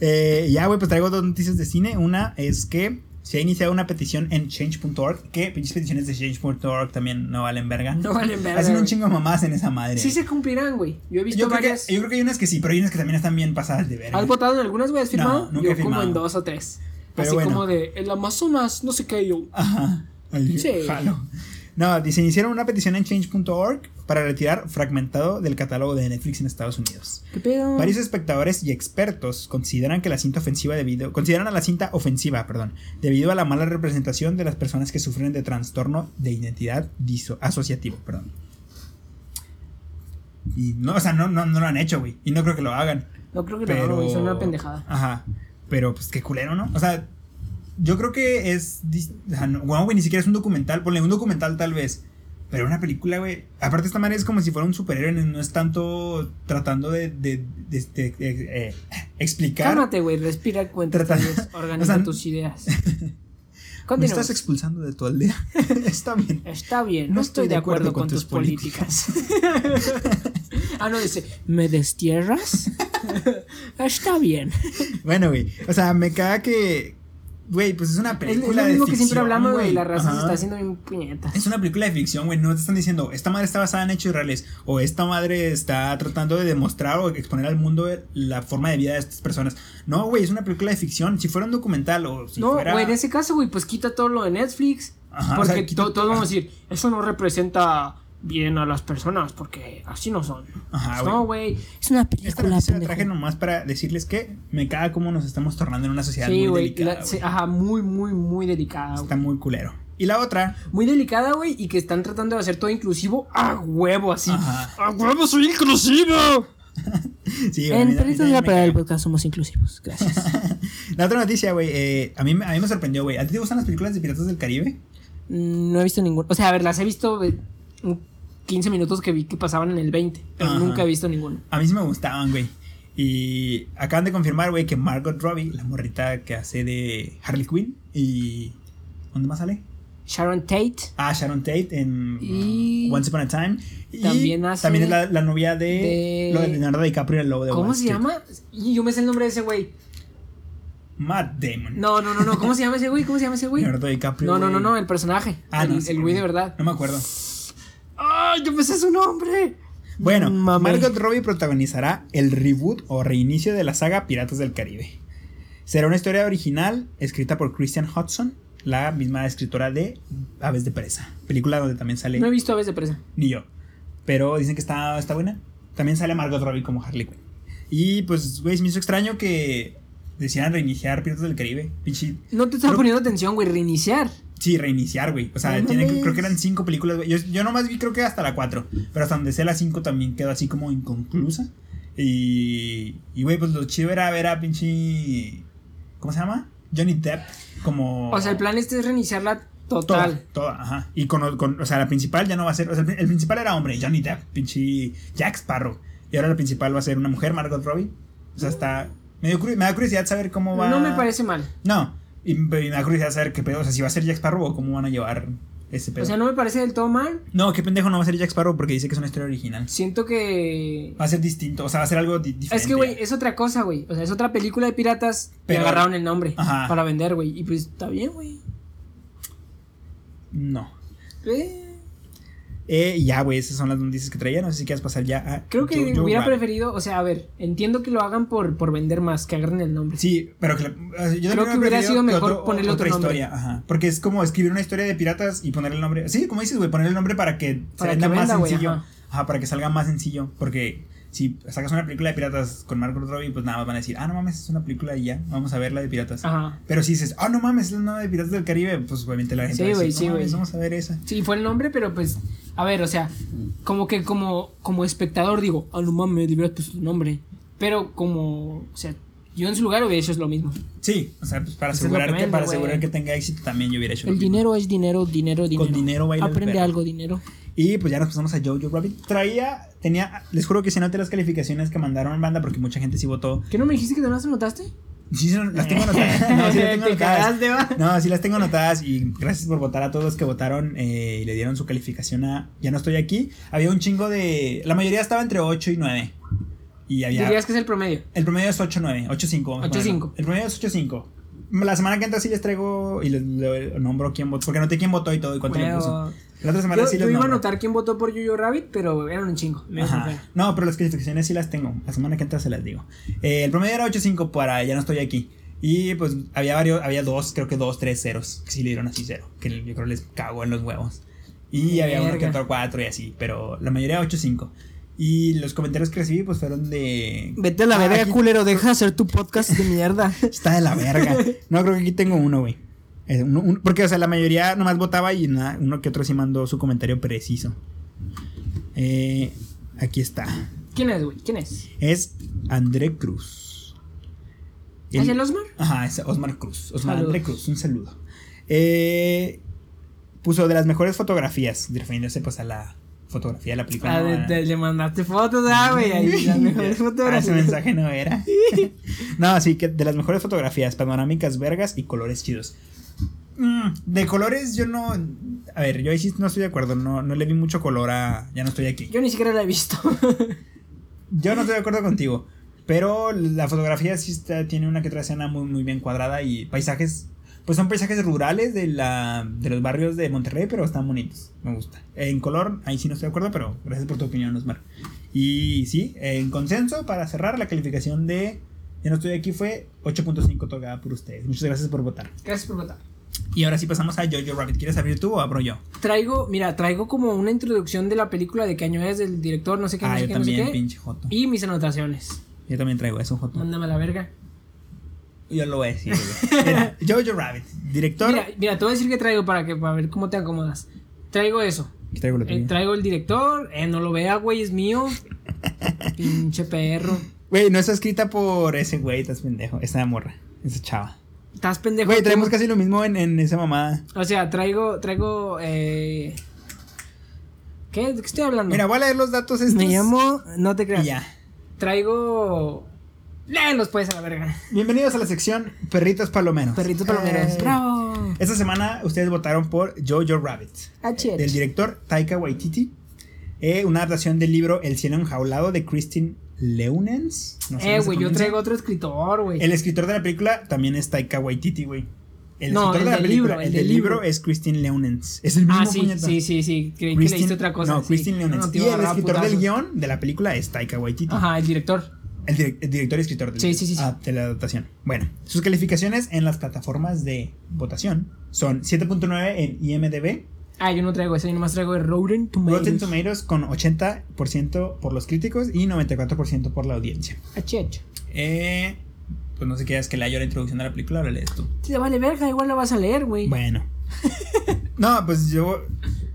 Eh, ya, güey, pues traigo dos noticias de cine. Una es que se ha iniciado una petición en change.org. Que pinches peticiones de change.org también no valen verga. No valen verga, Hacen un chingo de mamás en esa madre. Sí se cumplirán, güey. Yo he visto yo, creo que, varias. yo creo que hay unas que sí, pero hay unas que también están bien pasadas de verga. ¿Has votado en algunas, güey? ¿Has firmado? nunca he yo como firmado. en dos o tres. Pero Así bueno. como de el Amazonas, no sé qué, yo. Ajá. Ay, Sí. jalo. No, se iniciaron una petición en change.org para retirar fragmentado del catálogo de Netflix en Estados Unidos. ¿Qué pedo? Varios espectadores y expertos consideran que la cinta ofensiva debido consideran a la cinta ofensiva, perdón, debido a la mala representación de las personas que sufren de trastorno de identidad diso- asociativo, perdón. Y no, o sea, no, no, no lo han hecho, güey. Y no creo que lo hagan. No creo que Pero. no, güey. Son una pendejada. Ajá. Pero pues qué culero, ¿no? O sea, yo creo que es. bueno, güey, ni siquiera es un documental. Ponle un documental tal vez. Pero una película, güey. Aparte, esta manera es como si fuera un superhéroe. No es tanto tratando de. de, de- de- de- eh, explicar. Cálmate, güey. Respira, cuenta Organiza o sea, tus ideas. Me estás expulsando de tu aldea. Está bien. Está bien, no, estoy, de acuerdo, con, tus políticas. ah, no, dice, ¿me destierras? Está bien. Bueno, güey. O sea, me caga que. Güey, pues es una Es, es película lo mismo de que siempre hablamos, güey. La raza se está haciendo bien puñetas. Es una película de ficción, güey. No te están diciendo, esta madre está basada en hechos reales. O esta madre está tratando de demostrar o exponer al mundo la forma de vida de estas personas. No, güey, es una película de ficción. Si fuera un documental o si no, fuera. güey, en ese caso, güey, pues quita todo lo de Netflix. Ajá, porque o sea, quita- todos vamos a decir, eso no representa bien a las personas, porque así no son. Ajá, Pues no, güey. Es una Esta película, noticia la traje nomás para decirles que me caga cómo nos estamos tornando en una sociedad Sí, muy delicada. la- sí. Ajá, muy, muy, muy delicada, Está muy culero. Y la otra, Muy delicada, güey, y que están tratando de hacer todo inclusivo a huevo, así. Ajá. ¡A huevo soy inclusivo! sí, En Peritos de la Parada del. Podcast somos inclusivos. Gracias. La otra noticia, güey, eh, a, mí, me- a mí me sorprendió, güey. ¿A ti te gustan las películas de Piratas del Caribe? Mm, no he visto ninguna. O sea, a ver, las he visto eh, un 15 minutos que vi que pasaban en el 20, pero Ajá. nunca he visto ninguna. A mí sí me gustaban, güey. Y acaban de confirmar, güey, que Margot Robbie, la morrita que hace de Harley Quinn, y. ¿Dónde más sale? Sharon Tate. Ah, Sharon Tate en Y- Once Upon a Time. Y También hace también es la, la novia de, de- lo de Leonardo DiCaprio el lobo de ¿Cómo Wall se Street. llama? Y yo me sé el nombre de ese güey. Matt Damon. No, no, no, no. ¿Cómo se llama ese güey? ¿Cómo se llama ese güey? Leonardo DiCaprio. No, no, no, no, el personaje. Ah, el, no, el güey de verdad. No me acuerdo. ¡Ay, yo me sé su nombre! Bueno, Mame. Margot Robbie protagonizará el reboot o reinicio de la saga Piratas del Caribe. Será una historia original escrita por Christian Hudson, la misma escritora de Aves de Presa, película donde también sale No he visto Aves de Presa. ni yo. Pero dicen que está, está buena. También sale Margot Robbie como Harley Quinn. Y pues, güey, me hizo extraño que decidieran reiniciar Piratas del Caribe. No te estaba poniendo atención, güey. Reiniciar. Sí, reiniciar, güey. O sea, No creo que eran cinco películas, güey. Yo, yo nomás vi creo que hasta la cuatro. Pero hasta donde sé la cinco también quedó así como inconclusa. Y. Y, güey, pues lo chido era ver a pinche. ¿Cómo se llama? Johnny Depp. Como. O sea, el plan este es reiniciarla total. toda, ajá. Y con, con- o sea, la principal ya no va a ser, o sea, el, el principal era hombre, Johnny Depp, pinche Jack Sparrow. Y ahora la principal va a ser una mujer, Margot Robbie. O sea, está, me, dio curi- me da curiosidad saber cómo va. No me parece mal. No, y, me da curiosidad saber qué pedo, o sea, si va a ser Jack Sparrow o cómo van a llevar ese pedo. O sea, no me parece del todo mal. no, qué pendejo no va a ser Jack Sparrow porque dice que es una historia original. Siento que. Va a ser distinto, o sea, va a ser algo di- diferente. Es que, güey, es otra cosa, güey. O sea, es otra película de piratas. Pero- y agarraron el nombre Ajá. para vender, güey. Y pues está bien, güey. No. Eh, Eh, ya, güey, esas son las noticias que traía. No sé si quieres pasar ya a. creo que hubiera Rabbit. preferido. O sea, a ver, entiendo que lo hagan por, por vender más, que agarren el nombre. Sí, pero que la- yo también que hubiera sido mejor ponerle otro otra nombre. historia, ajá, porque es como escribir una historia de piratas y ponerle el nombre. Sí, como dices, güey, ponerle el nombre para que Para se venda más sencillo. ajá. Ajá. para que salga más sencillo, porque si sacas una película de piratas con Margot Robbie, pues nada más van a decir, "Ah, no mames, es una película y ya, vamos a ver la de piratas." Ajá. Pero si dices, "Ah, no mames, es la nueva de Piratas del Caribe", pues obviamente la gente Sí, va a decir, sí, "No mames, güey. vamos a ver esa." Sí, fue el nombre, pero pues. A ver, o sea, como que como, como espectador digo, ah, no mames, de verdad, pues nombre. Pero como. O sea, yo en su lugar hubiera hecho lo mismo. Sí, o sea, pues para Eso es lo asegurar que que, para asegurar que tenga éxito también yo hubiera hecho lo El mismo. dinero es dinero, dinero, dinero. dinero baila el Aprende perro. algo, dinero. Y pues ya nos pasamos a Jojo Rabbit. Traía, tenía, les juro que si noté las calificaciones que mandaron banda porque mucha gente sí votó. ¿Qué no me dijiste que te las anotaste? Sí, las tengo anotadas. No, sí las tengo Te anotadas. cagaste. No, sí las tengo anotadas y gracias por votar a todos los que votaron eh, y le dieron su calificación a Ya no estoy aquí. Había un chingo de... La mayoría estaba entre 8 y 9. Y había... Dirías que es el promedio. El promedio es 8-9, 8-5. vamos a 8-5. ponerlo. El promedio es 8-5. La semana que entra sí les traigo y les, nombro quién votó. Porque noté quién votó y todo y cuánto le Bueno, puso. La otra semana Yo, sí yo iba a nombro. anotar quién votó por Yoyo Rabbit, pero eran un chingo. No, pero las calificaciones sí las tengo. La semana que entra se las digo. Eh, el promedio era 8.5 para ya no estoy aquí. Y pues había varios, había dos, creo que dos, tres ceros. Que sí le dieron así cero. Que yo creo les cago en los huevos. Y había uno que Verga. otro cuatro y así. Pero la mayoría 8.5. Y los comentarios que recibí pues fueron de... Vete a la Ah, verga, aquí- culero. Deja de hacer tu podcast de mierda. Está de la verga. No, creo que aquí tengo uno, güey. Eh, un- porque, o sea, la mayoría nomás votaba y nada, uno que otro sí mandó su comentario preciso. Eh, aquí está. ¿Quién es, güey? ¿Quién es? Es André Cruz. ¿Es El- Osmar? Ajá, es Osmar Cruz. Osmar Saludos. André Cruz, un saludo. Eh, puso de las mejores fotografías, refiriéndose pues a la fotografía de la película. Ah, le mandaste fotos, ah, güey. Las mejores Ah, ese fotografías. mensaje no era. no, sí, que de las mejores fotografías, panorámicas vergas y colores chidos. Mm, de colores yo no... A ver, yo ahí sí no estoy de acuerdo, no, no le vi mucho color a... Ya no estoy aquí. Yo ni siquiera la he visto. Yo no estoy de acuerdo contigo, pero la fotografía sí está, tiene una que otra escena muy, muy bien cuadrada y paisajes... Pues son paisajes rurales de, la, de los barrios de Monterrey, pero están bonitos. Me gusta. En color, ahí sí no estoy de acuerdo, pero gracias por tu opinión, Osmar. Y sí, en consenso, para cerrar, la calificación de Ya no estoy aquí fue 8.5 otorgada por ustedes. Muchas gracias por votar. Gracias por votar. Y ahora sí pasamos a Jojo Rabbit. ¿Quieres abrir tú o abro yo? Traigo, mira, traigo como una introducción de la película de qué año es, del director, no sé qué, no Ah, sé yo qué, no sé también, qué. pinche Joto. Y mis anotaciones. Yo también traigo eso, Joto. Mándame a la verga. Yo lo voy a decir. Mira, Jojo Rabbit, director. Mira, mira, te voy a decir que traigo para que para ver cómo te acomodas. Traigo eso. Traigo lo Eh, tuyo. traigo el director, eh, no lo vea, güey, es mío. Pinche perro. Güey, no está escrita por ese güey, estás pendejo. Esa morra, esa chava. Estás pendejo. Güey, traemos casi lo mismo en, en esa mamada. O sea, traigo, traigo, eh... ¿Qué? ¿De qué estoy hablando? Mira, voy a leer los datos estos. Me llamo, no te Y creas. ya. Traigo Léelos pues a la verga. Bienvenidos a la sección Perritos Palomeros. Perritos Palomeros. Eh, ¡Bravo! Esta semana ustedes votaron por Jojo Rabbit, H. del director Taika Waititi. eh, una adaptación del libro El cielo enjaulado de Christine Leunens. no sé Eh, güey, yo traigo otro escritor, güey. El escritor de la película también es Taika Waititi, güey. El No, escritor el de la película, libro, el, el del libro libro. es Christine Leunens. Es el mismo Ah, sí, puñeta. sí, sí, sí. Creí que Christine- leíste otra cosa. No, sí. Christine Leunens. No, y el escritor del guion de la película es Taika Waititi. Ajá, el director. El, direc- el director y escritor del- Sí, sí, sí, sí. ah, de la adaptación. Bueno, sus calificaciones en las plataformas de votación son 7.9 en IMDb, Ah, yo no traigo ese, yo nomás traigo el Rotten Tomatoes. Rotten Tomatoes con 80% por los críticos y 94% por la audiencia. H. Eh, pues no sé qué es que lea yo la introducción de la película, ahora lees tú. Sí, vale verga, igual la vas a leer, güey. Bueno. no, pues yo...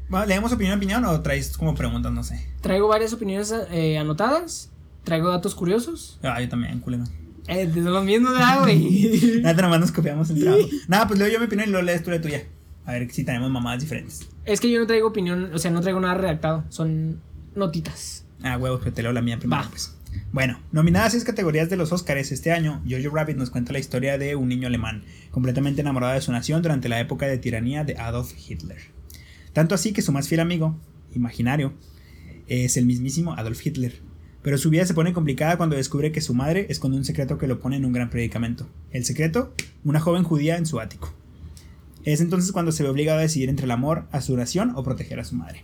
bueno, ¿Leemos opinión opinión o traes como preguntas? No sé. Traigo varias opiniones eh, anotadas. Traigo datos curiosos. Ah, yo también, culero. Eh, de mismos, ¿verdad, güey? Nada, nomás nos copiamos el trabajo. Nada, pues leo yo mi opinión y lo lees tú la tuya. A ver si tenemos mamadas diferentes. es que yo no traigo opinión, o sea, no traigo nada redactado. Son notitas. Ah, huevos, que te leo la mía primero, Va. pues. Bueno, nominadas a seis categorías de los Oscars este año, Jojo Rabbit nos cuenta la historia de un niño alemán, completamente enamorado de su nación durante la época de tiranía de Adolf Hitler. Tanto así que su más fiel amigo, imaginario, es el mismísimo Adolf Hitler. Pero su vida se pone complicada cuando descubre que su madre esconde un secreto que lo pone en un gran predicamento. El secreto, una joven judía en su ático. Es entonces cuando se ve obligado a decidir entre el amor a su nación o proteger a su madre.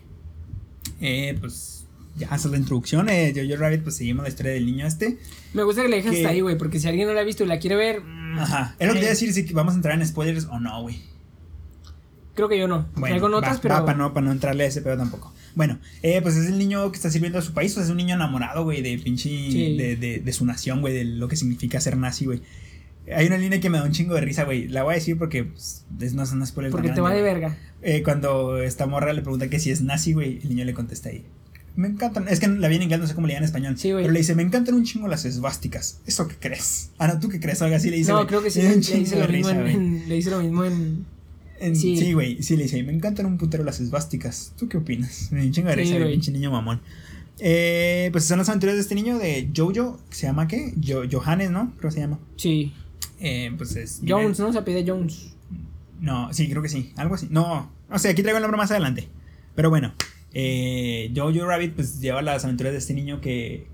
Eh, pues ya esa es la introducción. Eh, Jojo Rabbit, pues seguimos la historia del niño este. Me gusta que le dejes Que- hasta ahí, güey, porque si alguien no la ha visto y la quiere ver, mm, Ajá. Es lo que te a decir si vamos a entrar en spoilers o no, güey. creo que yo no. Bueno, traigo notas, va, pero. para no, pa no entrarle a ese pedo tampoco. Bueno, eh, pues es el niño que está sirviendo a su país, pues es un niño enamorado, güey, de pinche. Sí. De, de, de su nación, güey, de lo que significa ser nazi, güey. Hay una línea que me da un chingo de risa, güey. La voy a decir porque pues, es, no son spoilers. porque tan te va de verga. Eh, cuando esta morra le pregunta que si es nazi, güey, el niño le contesta ahí. Me encantan, es que la vi en inglés, no sé cómo le llaman en español. Sí, güey. pero le dice, me encantan un chingo las esvásticas. ¿Eso qué crees? Ah, no, ¿tú qué crees? Algo así le dice. No, creo que sí. Le, un le de lo mismo risa, en, Le dice lo mismo en. En- Sí. Sí, güey, sí, le dice, me encantan un putero las esvásticas. ¿Tú qué opinas? Me da un chingo de Sí, risa, güey. pinche niño mamón. Eh, pues son las aventuras de este niño de Jojo, que se llama ¿qué? Jo- Johannes, ¿no? Creo que se llama. Sí. Eh, pues es. Jones, ¿no? Se pide Jones. No, sí, creo que sí. Algo así. No, o sea, aquí traigo el nombre más adelante. Pero bueno, eh, Jojo Rabbit pues lleva las aventuras de este niño que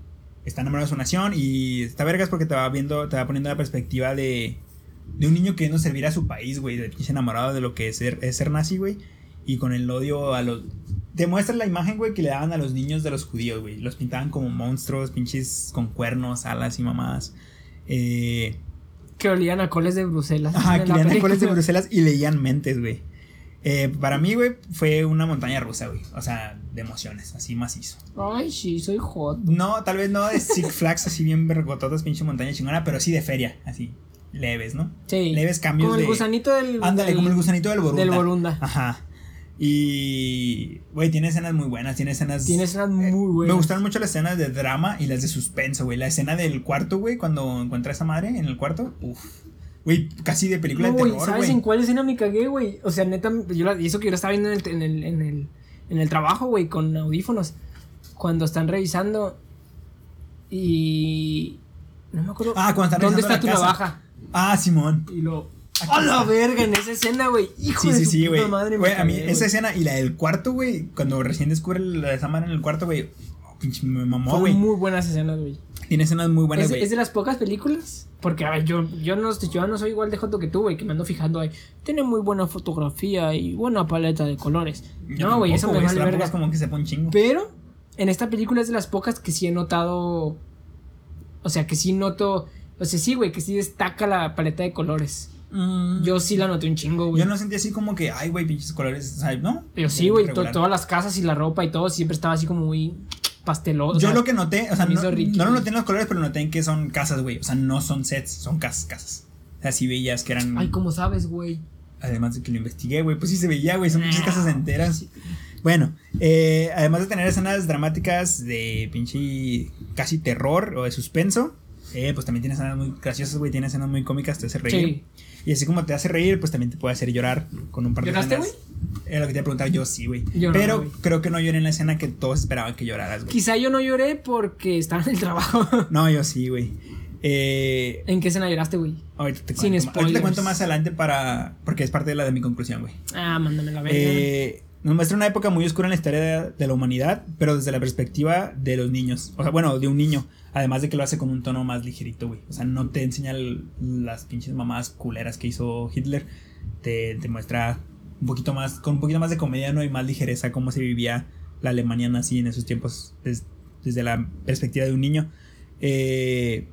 está enamorado de su nación y está vergas porque te va viendo, te va poniendo la perspectiva de, de un niño que no servirá a su país, güey, de pinche enamorado de lo que es ser, es ser nazi, güey, y con el odio a los... Te muestra la imagen, güey, que le daban a los niños de los judíos, güey. Los pintaban como monstruos, pinches con cuernos, alas y mamadas. Eh, Que olían a coles de Bruselas. Ajá, que la leían coles de. Bruselas y leían mentes, güey. Eh, para mí, güey, fue una montaña rusa, güey. O sea, de emociones, así macizo. Ay, sí, soy hot. No, tal vez no de Six Flags, así bien vergototas, pinche montaña chingona, pero sí de feria, así, leves, ¿no? Sí. Leves cambios Como el de- gusanito del. Ándale, del- como el gusanito del Borunda. Del Borunda. Ajá. Y, güey, tiene escenas muy buenas, tiene escenas... Tiene escenas eh, muy buenas. Me gustaron mucho las escenas de drama y las de suspenso, güey. La escena del cuarto, güey, cuando encuentra a esa madre en el cuarto. Uf. Güey, casi de película No, de güey, terror, ¿sabes en cuál escena me cagué, güey? O sea, neta, yo la, eso que yo la estaba viendo en el, en el, en el, en el trabajo, güey, con audífonos. Cuando están revisando y... No me acuerdo. Ah, cuando están ¿Dónde está tu casa. navaja? Ah, Simón. Y lo... ¡A la verga! En esa escena, güey. Hijo Sí, de sí, su sí, puta madre, Güey, a mí esa escena y la del cuarto, güey, cuando recién descubre la de esa madre en el cuarto, güey, oh, pinche me mamó, güey. muy buenas escenas, güey. Tiene escenas muy buenas, güey. es de las pocas películas. Porque, a ver, yo, yo, no, yo no soy igual de joto que tú, güey, que me ando fijando ahí. Tiene muy buena fotografía y buena paleta de colores. Yo no, güey, eso me vale verga. es como que sepa un chingo. Pero en esta película es de las pocas que sí he notado. O sea, que sí noto. O sea, sí, güey, que sí destaca la paleta de colores. Mm, Yo sí la noté un chingo, güey. yo no sentí así como que, ay, güey, pinches colores, sea, ¿no? Pero sí, güey, to- todas las casas y la ropa y todo siempre estaba así como muy pasteloso. o Yo sea, lo que noté, o sea, no, Ricky, no lo noté en los colores, pero noté en que son casas, güey. O sea, no son sets, son casas, casas. O sea, sí veías que eran. Ay, ¿cómo sabes, güey? Además de que lo investigué, güey, pues sí se veía, güey, son muchas casas enteras. Bueno, eh, además de tener escenas dramáticas de pinche casi terror o de suspenso, eh, pues también tiene escenas muy graciosas, güey, tiene escenas muy cómicas, te hace reír. Y así como te hace reír, pues también te puede hacer llorar con un par de ¿Lloraste, escenas. Era lo que te iba a preguntar, yo sí, güey. No, Pero güey. creo que no lloré en la escena que todos esperaban que lloraras, güey. Quizá yo no lloré porque estaba en el trabajo. No, yo sí, güey. Eh, ¿En qué escena lloraste, güey? ahorita te Sin cuento, ma- ahorita te spoilers. cuento más adelante para. Porque es parte de la de mi conclusión, güey. Ah, mándame la verga. Eh, nos muestra una época muy oscura en la historia de, la humanidad, pero desde la perspectiva de los niños. O sea, bueno, de un niño. Además de que lo hace con un tono más ligerito, güey. O sea, no te enseña las pinches mamadas culeras que hizo Hitler. Te, muestra un poquito más, con un poquito más de comedia, ¿no? Y más ligereza cómo se vivía la Alemania nazi en esos tiempos des- desde la perspectiva de un niño. Eh,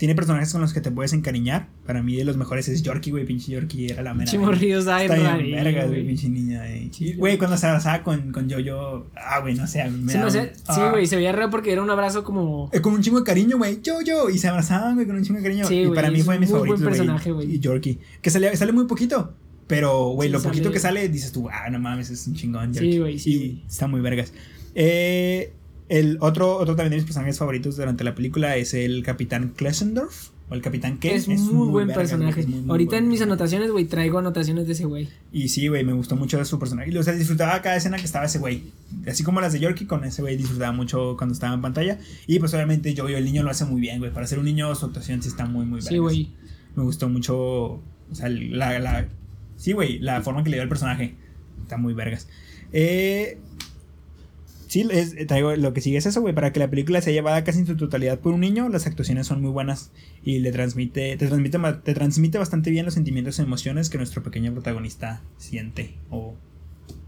tiene personajes con los que te puedes encariñar. Para mí de los mejores es Yorkie, güey. Pinche Yorkie era la mera. Chimorrillos, rarillo, vergas, güey, güey. pinche niña, eh. Sí, Güey, cuando se abrazaba con, con Yo-Yo. Ah, güey, no sé. me Sí, no sé, sí, güey, se veía raro porque era un abrazo como. Eh, con un chingo de cariño, güey. Yo-Yo. Y se abrazaban, güey, con un chingo de cariño. Sí, y güey, para mí fue de mis buen favoritos, personaje, güey. Y Yorkie. Que sale, sale muy poquito. Pero, güey, Sí, lo poquito que sale, dices tú, ah, no mames, es un chingón. Sí, Yorkie". güey, sí, Y güey. está muy vergas. Eh, el otro, otro también de mis personajes favoritos durante la película es el Capitán Klesendorf. O el Capitán K. Es, muy buen personaje. es muy, muy Ahorita buen en mis anotaciones, güey, traigo anotaciones de ese güey. Y sí, güey, me gustó mucho su personaje. Y, o sea, disfrutaba cada escena que estaba ese güey. Así como las de Yorkie, con ese güey disfrutaba mucho cuando estaba en pantalla. Y pues obviamente yo, el niño lo hace muy bien, güey. Para ser un niño, su actuación sí está muy, muy Sí, vergas. güey. Me gustó mucho, o sea, la... la sí, güey, la forma que le dio el personaje. Está muy vergas. Eh... Sí, es- eh, traigo, lo que sigue es eso, güey. Para que la película sea llevada casi en su totalidad por un niño, las actuaciones son muy buenas y le transmite, te transmite, te transmite bastante bien los sentimientos y emociones que nuestro pequeño protagonista siente o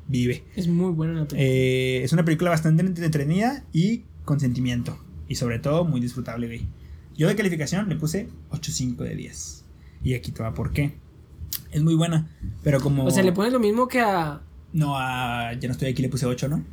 vive. Es muy buena la película. Eh, es una película bastante entretenida y con sentimiento. Y sobre todo muy disfrutable, güey. Yo de calificación le puse 8.5 de 10. Y aquí te va por qué. Es muy buena, pero como... o sea, le pones lo mismo que a. No, a... Ya no estoy aquí, le puse 8, ¿no?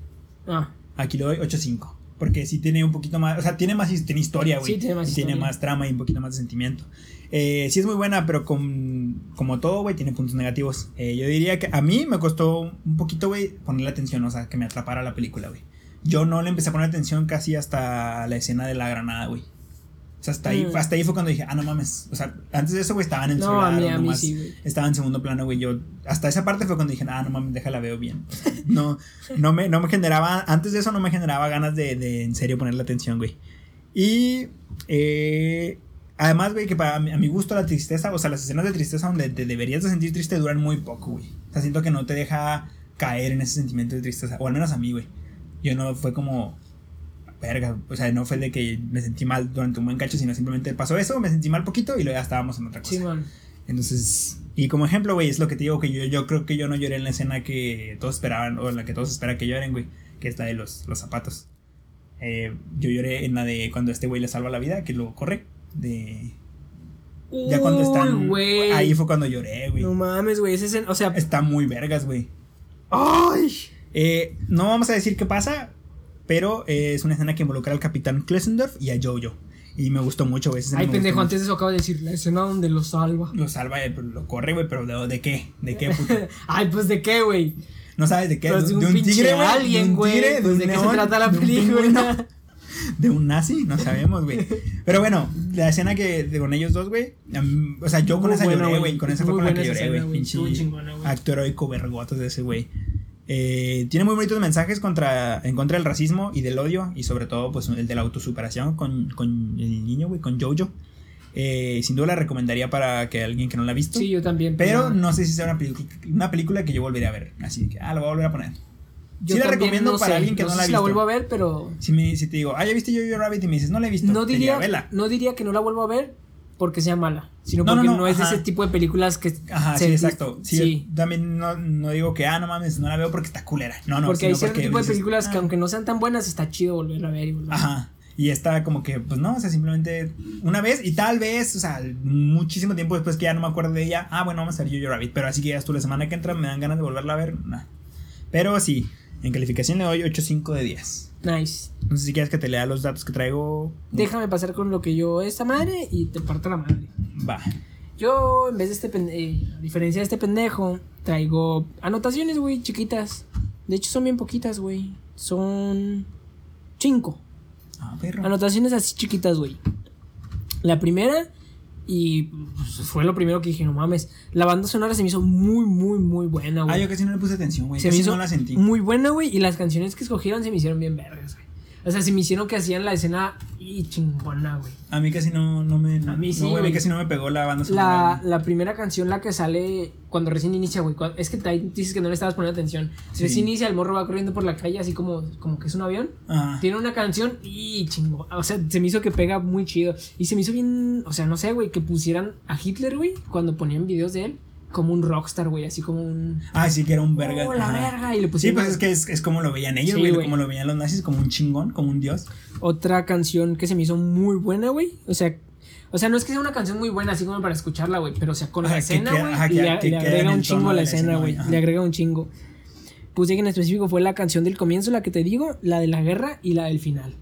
Ah, Aquí le doy 8.5. Porque sí tiene un poquito más. O sea, tiene más tiene historia, güey. Sí, tiene más y tiene historia. más trama y un poquito más de sentimiento. Eh, sí es muy buena, pero con, como todo, güey, tiene puntos negativos. Eh, yo diría que a mí me costó un poquito, güey, ponerle atención, o sea, que me atrapara la película, güey. Yo no le empecé a poner atención casi hasta la escena de la granada, güey. O sea, hasta ahí, Mm. hasta ahí fue cuando dije, ah, no mames. O sea, antes de eso, güey, estaba en no, celular. a mí, a mí nomás sí, güey. estaba en segundo plano, güey. Yo, hasta esa parte fue cuando dije, ah, no mames, déjala, veo bien. O sea, no, no, me, no me generaba, antes de eso no me generaba ganas de, de en serio ponerle atención, güey. Y, eh, además, güey, que para mi- a mi gusto la tristeza, o sea, las escenas de tristeza donde te deberías de sentir triste duran muy poco, güey. O sea, siento que no te deja caer en ese sentimiento de tristeza, o al menos a mí, güey. Yo no fue como, verga, o sea, no fue de que me sentí mal durante un buen cacho, sino simplemente pasó eso, me sentí mal poquito y luego ya estábamos en otra cosa. Sí, man. Entonces, y como ejemplo, güey, es lo que te digo que yo, yo creo que yo no lloré en la escena que todos esperaban, o en la que todos esperan que lloren, güey, que es la de los, los zapatos. Eh, yo lloré en la de cuando este güey le salva la vida, que lo corre, de... Ya cuando están... Uy, güey. Ahí fue cuando lloré, güey. No mames, güey. Ese O sea. Está muy vergas, güey. ¡Ay! Eh, no vamos a decir qué pasa, pero eh, es una escena que involucra al capitán Klesendorf y a Jojo. Y me gustó mucho, güey. esa escena Ay, pendejo, antes de eso acabo de decir la escena donde lo salva. Lo salva, eh, lo corre, güey, pero ¿de, de qué? ¿De qué, puto? Ay, pues de qué, güey. No sabes de qué. Pues de un, pinche tigre, güey, de un güey. tigre, de Pues un de qué se trata la de un película. de un nazi, no sabemos, güey. Pero bueno, la escena que de- con ellos dos, güey. O sea, yo con esa buena, lloré, güey. Con esa fue con la que lloré, güey. Pinche Estuvo chingona, güey. acto heroico vergotas de ese güey. Eh, tiene muy bonitos mensajes contra, en contra del racismo y del odio. Y sobre todo, pues, el de la autosuperación con, con el niño, güey, con Jojo. Eh, sin duda la recomendaría para que alguien que no la ha visto. Sí, yo también. Pero no sé si sea una, película una película que yo volvería a ver. Así que, ah, lo voy a volver a poner. yo sí la recomiendo no para sé, alguien que no sé la ha si la visto. vuelvo a ver, pero. Si, me, si te digo, ah, ya viste Yo-Yo Rabbit y me dices, no la he visto. No diría, vela. no diría que no la vuelvo a ver porque sea mala, sino No, porque no, no, es de ese tipo de películas que Ajá, se- sí, exacto. Sí, sí. yo también no, no digo que, ah, no mames, no la veo porque está culera. No, no, porque hay cierto porque tipo de películas que ah, aunque no sean tan buenas está chido volverla a ver y volver. Ajá. Y está como que, pues no, o sea, simplemente una vez y tal vez, o sea, muchísimo tiempo después que ya no me acuerdo de ella, ah, bueno, vamos a ver Yo-Yo Rabbit. Pero así que ya tú la semana que entra me dan ganas de volverla a ver, nah. Pero sí, en calificación le doy 8.5 de 10. Nice. No sé si quieres que te lea los datos que traigo. Déjame pasar con lo que yo esta madre y te parto la madre. Va. Yo, en vez de este pendejo, a diferencia de este pendejo, traigo anotaciones, güey, chiquitas. De hecho, son bien poquitas, güey. Son cinco. Ah, perro. Anotaciones así chiquitas, güey. La primera, y pues, fue lo primero que dije, no mames. La banda sonora se me hizo muy, muy, muy buena, güey. Ah, yo casi no le puse atención, güey. se me hizo no la sentí. muy buena, güey. Y las canciones que escogieron se me hicieron bien vergas, güey. O sea, se me hicieron que hacían la escena y chingona, güey. A mí casi no, no me. A mí sí, no, güey, a mí casi no me pegó la banda La, sonora. la primera canción, la que sale cuando recién inicia, güey. cuando- Es que te dices que no le estabas poniendo atención. Sí. Recién inicia, el morro va corriendo por la calle, así como, como que es un avión. Ajá. Tiene una canción y chingo. O sea, se me hizo que pega muy chido. Y se me hizo bien. O sea, no sé, güey, que pusieran a Hitler, güey, cuando ponían videos de él, como un rockstar, güey, así como un. Ah, sí, que era un verga. Oh, la verga. Y le Sí, pusieron. pues es que es, es como lo veían ellos, Sí, güey. güey. como lo veían los nazis, como un chingón, como un dios. Otra canción que se me hizo muy buena, güey. O sea. O sea, no es que sea una canción muy buena así como para escucharla, güey, pero o sea, con la Ajá, escena, güey, le, le agrega un chingo a la escena, güey. Le agrega un chingo. Puse que en específico fue la canción del comienzo, la que te digo, la de la guerra y la del final.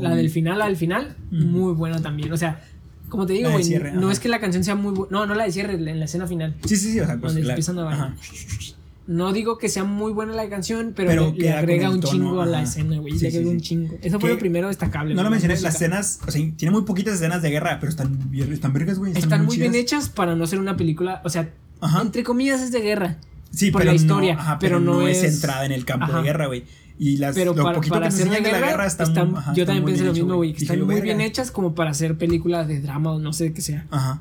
La del final, la del final, muy buena también. O sea, como te digo, güey, no ajá. es que la canción sea muy buena. No, no la de cierre, en la escena final. Sí, sí, sí, o sea, pues. donde empiezan a bailar. No digo que sea muy buena la canción, pero, Pero le- agrega un tono, chingo a la escena, güey. Sí, le agrega sí, un chingo. Eso fue lo primero destacable. No lo mencioné, música. las escenas, o sea, tiene muy poquitas escenas de guerra, pero están están vergas, güey. Están muy bien hechas para no ser una película, o sea, Ajá. entre comillas es de guerra. Sí, por pero la historia, no, ajá, pero pero, no no es es- centrada en el campo Ajá. de guerra, güey. Y las, Pero lo para, poquito para que hacer guerra, la guerra está, están- ajá, yo también pensé lo hecho, mismo, güey. que Están muy verga. bien hechas como para hacer películas de drama o no sé qué sea. Ajá.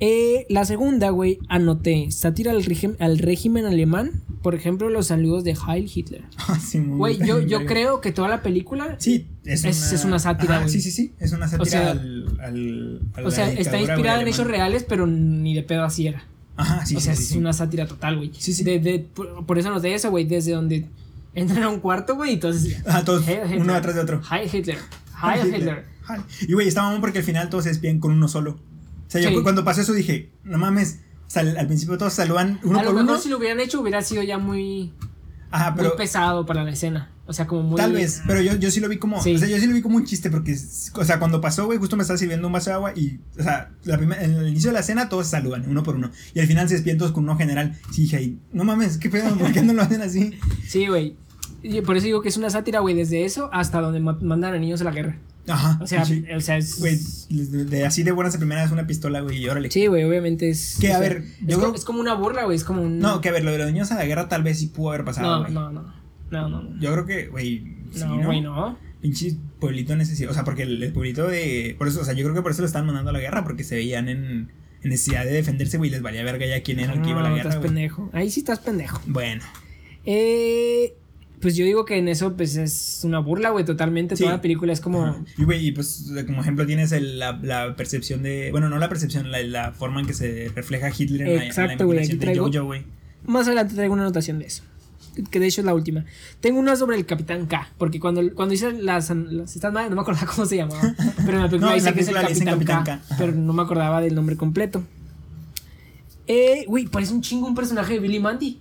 Eh, la segunda, güey, anoté sátira al, régimen- al régimen alemán. Por ejemplo, los saludos de Heil Hitler. Sí, muy Güey, yo, yo creo que toda la película. Sí, es, Es- es una sátira, güey. Sí, sí, sí. Es una sátira sea, al, al, a O sea, está inspirada en hechos reales, pero ni de pedo así era. Ajá, sí, o sí, sea, sí, es una sátira total, güey. Sí, sí. De, de- por, por eso noté eso, güey. Desde donde entran a un cuarto, güey, y entonces. Ajá, todos Heil Hitler. uno atrás de otro. Heil Hitler. Heil Hitler. Y güey, estaba mamón porque al final todos se despiden con uno solo. O sea, yo cuando pasó eso dije, no mames. O sea, al, principio todos saludan uno a lo por mejor uno. si lo hubieran hecho hubiera sido ya muy, Ajá, muy pero pesado para la escena. O sea, como muy. tal vez, pero yo, yo sí lo vi como, Sí. o sea, yo sí lo vi como un chiste porque, o sea, cuando pasó, güey, justo me estaba sirviendo un vaso de agua y, o sea, la primer- en el inicio de la cena todos se saludan, uno por uno. Y al final se despiden todos con uno general. Sí, dije, ahí, no mames, ¿qué pedo? ¿Por qué no lo hacen así? Sí, güey. Por eso digo que es una sátira, güey, desde eso hasta donde ma- mandan a niños a la guerra. Ajá. O sea, sí. o sea, es. Güey, de, de- así de buenas a primeras una pistola, güey, y órale. Sí, güey, obviamente es. Que, a sea, ver, es, yo creo- es como una burla, güey. Es como un. No, que a ver, lo de los niños a la guerra tal vez sí pudo haber pasado, no, no, no. No, no, no. Yo creo que, güey, sí, No, güey, no. Pinche pueblito necesita, o sea, porque el, el pueblito de, por eso, o sea, yo creo que por eso lo estaban mandando a la guerra, porque se veían en, en necesidad de defenderse, güey, les valía verga ya quién era el que iba a la guerra, estás güey. pendejo. Ahí sí estás pendejo. Bueno, Eh, pues yo digo que en eso, pues es una burla, güey, totalmente. Sí. Toda la película es como. Ajá. y güey, y pues como ejemplo tienes el- la, la percepción de, bueno, no la percepción, la, la forma en que se refleja Hitler en la- en la, güey, imaginación de traigo- Jojo, güey. Más adelante traigo una anotación de eso. Que de hecho es la última. Tengo una sobre el Capitán K. Porque cuando, cuando hice las, las estas madres, no me acordaba cómo se llamaba. Pero en la película No, dice la que es el Capitán, Capitán K. Pero no me acordaba del nombre completo. Eh, güey, parece un chingo un personaje de Billy Mandy.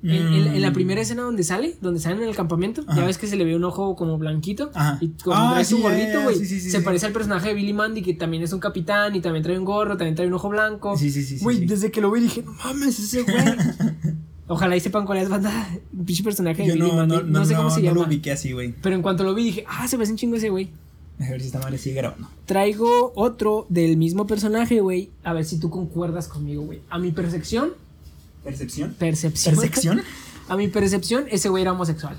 En, en- en la Mm. primera escena donde sale, donde salen en el campamento, Ajá. ya ves que se le ve un ojo como blanquito. Ajá. Y como Ah, trae su sí, ya, gorrito, güey. sí, sí, sí, se parece al personaje de Billy Mandy, que también es un capitán y también trae un gorro, también trae un ojo blanco. Sí, sí, sí, Güey, desde que lo vi dije, no mames, ese güey. Ojalá y sepan cuál es banda. Un pinche personaje de Yo Billy no, Mandy. no, No, no, sé cómo no, se no llama. lo ubiqué así, güey. Pero en cuanto lo vi dije, ah, se parece un chingo ese güey. A ver si esta madre sigue grabando. Traigo otro del mismo personaje, güey. A ver si tú concuerdas conmigo, güey. A mi percepción, ¿Percepción? percepción. ¿Percepción? A mi percepción, ese güey era homosexual.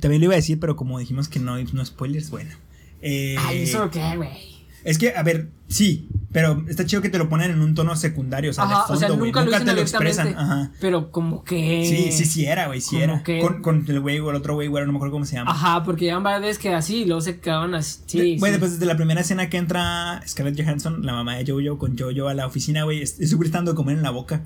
También lo iba a decir, pero como dijimos que no, no spoilers, bueno. Eh, Ay, ¿eso qué, güey? Es que, a ver, sí, pero está chido que te lo ponen en un tono secundario, o sea, de fondo, o sea, nunca, lo dicen te lo expresan. Ajá. Pero como que. Sí, sí, sí era, güey, sí era. que- Con, con el güey o el otro güey, güey, no me acuerdo cómo se llama. Ajá, porque ya varias veces que así, y luego se quedaban así. Sí, De- Güey, sí. después desde la primera escena que entra Scarlett Johansson, la mamá de Jojo, con Jojo a la oficina, güey, es- estoy gritando comer en la boca.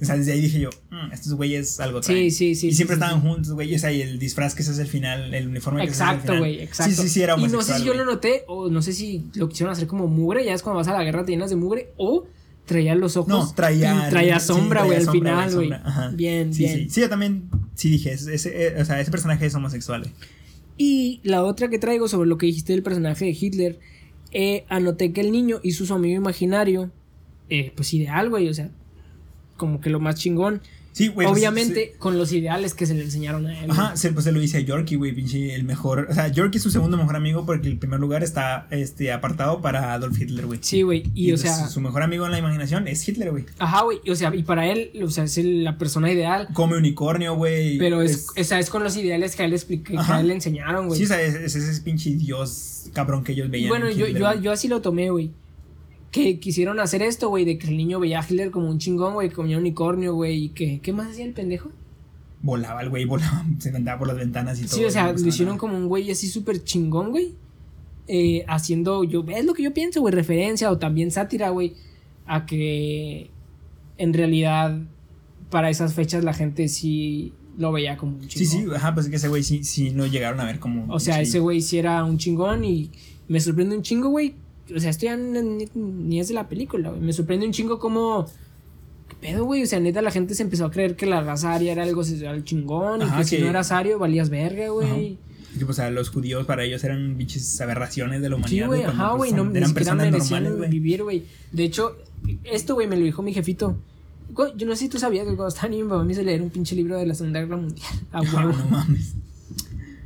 O sea, desde ahí dije yo, "Mm, estos güeyes algo Sí, traen. sí, sí, Y siempre sí, sí, estaban sí. juntos, güey, o sea, y el disfraz que ese es el final, el uniforme que ese es el Exacto, final. güey, exacto. Sí, sí, sí, era Y no sé si yo lo noté, o no sé si lo quisieron hacer como mugre, ya es cuando vas a la guerra te llenas de mugre, o traía los ojos. No, traía. y traía sí, sombra, güey, al final, güey. Bien, Sí, bien. Sí, sí, yo también sí dije, ese, ese, eh, o sea, ese personaje es homosexual, güey. Y la otra que traigo sobre lo que dijiste del personaje de Hitler, eh, anoté que el niño hizo su amigo imaginario, eh, pues ideal, güey, o sea, como que lo más chingón. Sí, güey. Obviamente con los ideales que se le enseñaron a él. Ajá, se, pues se lo dice a Yorkie, güey, pinche el mejor. O sea, Yorkie es su segundo mejor amigo porque el primer lugar está este, apartado para Adolf Hitler, güey. Sí, güey. Y, o pues, sea. Su mejor amigo en la imaginación es Hitler, güey. Ajá, güey. O sea, y para él, o sea, es el- la persona ideal. Come unicornio, güey. Pero es, esa es con los ideales que a él, que a él le enseñaron, güey. Sí, o sea, es, es ese pinche dios cabrón que ellos Y veían. bueno, en yo, Hitler, yo, yo así lo tomé, güey. Que quisieron hacer esto, güey, de que el niño veía a Hitler como un chingón, güey, comía unicornio, güey, y que, ¿qué más hacía el pendejo? Volaba el güey, volaba, se aventaba por las ventanas y todo. Sí, o sea, lo hicieron como un güey así súper chingón, güey. Eh, haciendo, yo, es lo que yo pienso, güey, referencia o también sátira, güey, a que en realidad para esas fechas la gente sí lo veía como un Sí, chingón. sí, ajá, pues es que ese güey sí, sí lo llegaron a ver como. O sea, sí. ese güey sí era un chingón y me sorprende un chingo, güey. O sea, esto ya ni, ni es de la película, güey. Me sorprende un chingo como... ¿Qué pedo, güey? O sea, neta, la gente se empezó a creer que la raza aria era algo el chingón y que, si no eras ario valías verga, güey. Que, pues, o sea, los judíos para ellos eran bichos aberraciones de la Sí, humanidad. güey, cuando, ajá, pues, güey. son- No, ni eran siquiera personas merecían normales, güey. vivir, güey. De hecho, esto, güey, me lo dijo mi jefito. Güey, Yo no sé si tú sabías que cuando estaba niño mi papá me hizo leer un pinche libro de la Segunda Guerra Mundial. A Ah, huevo. no mames.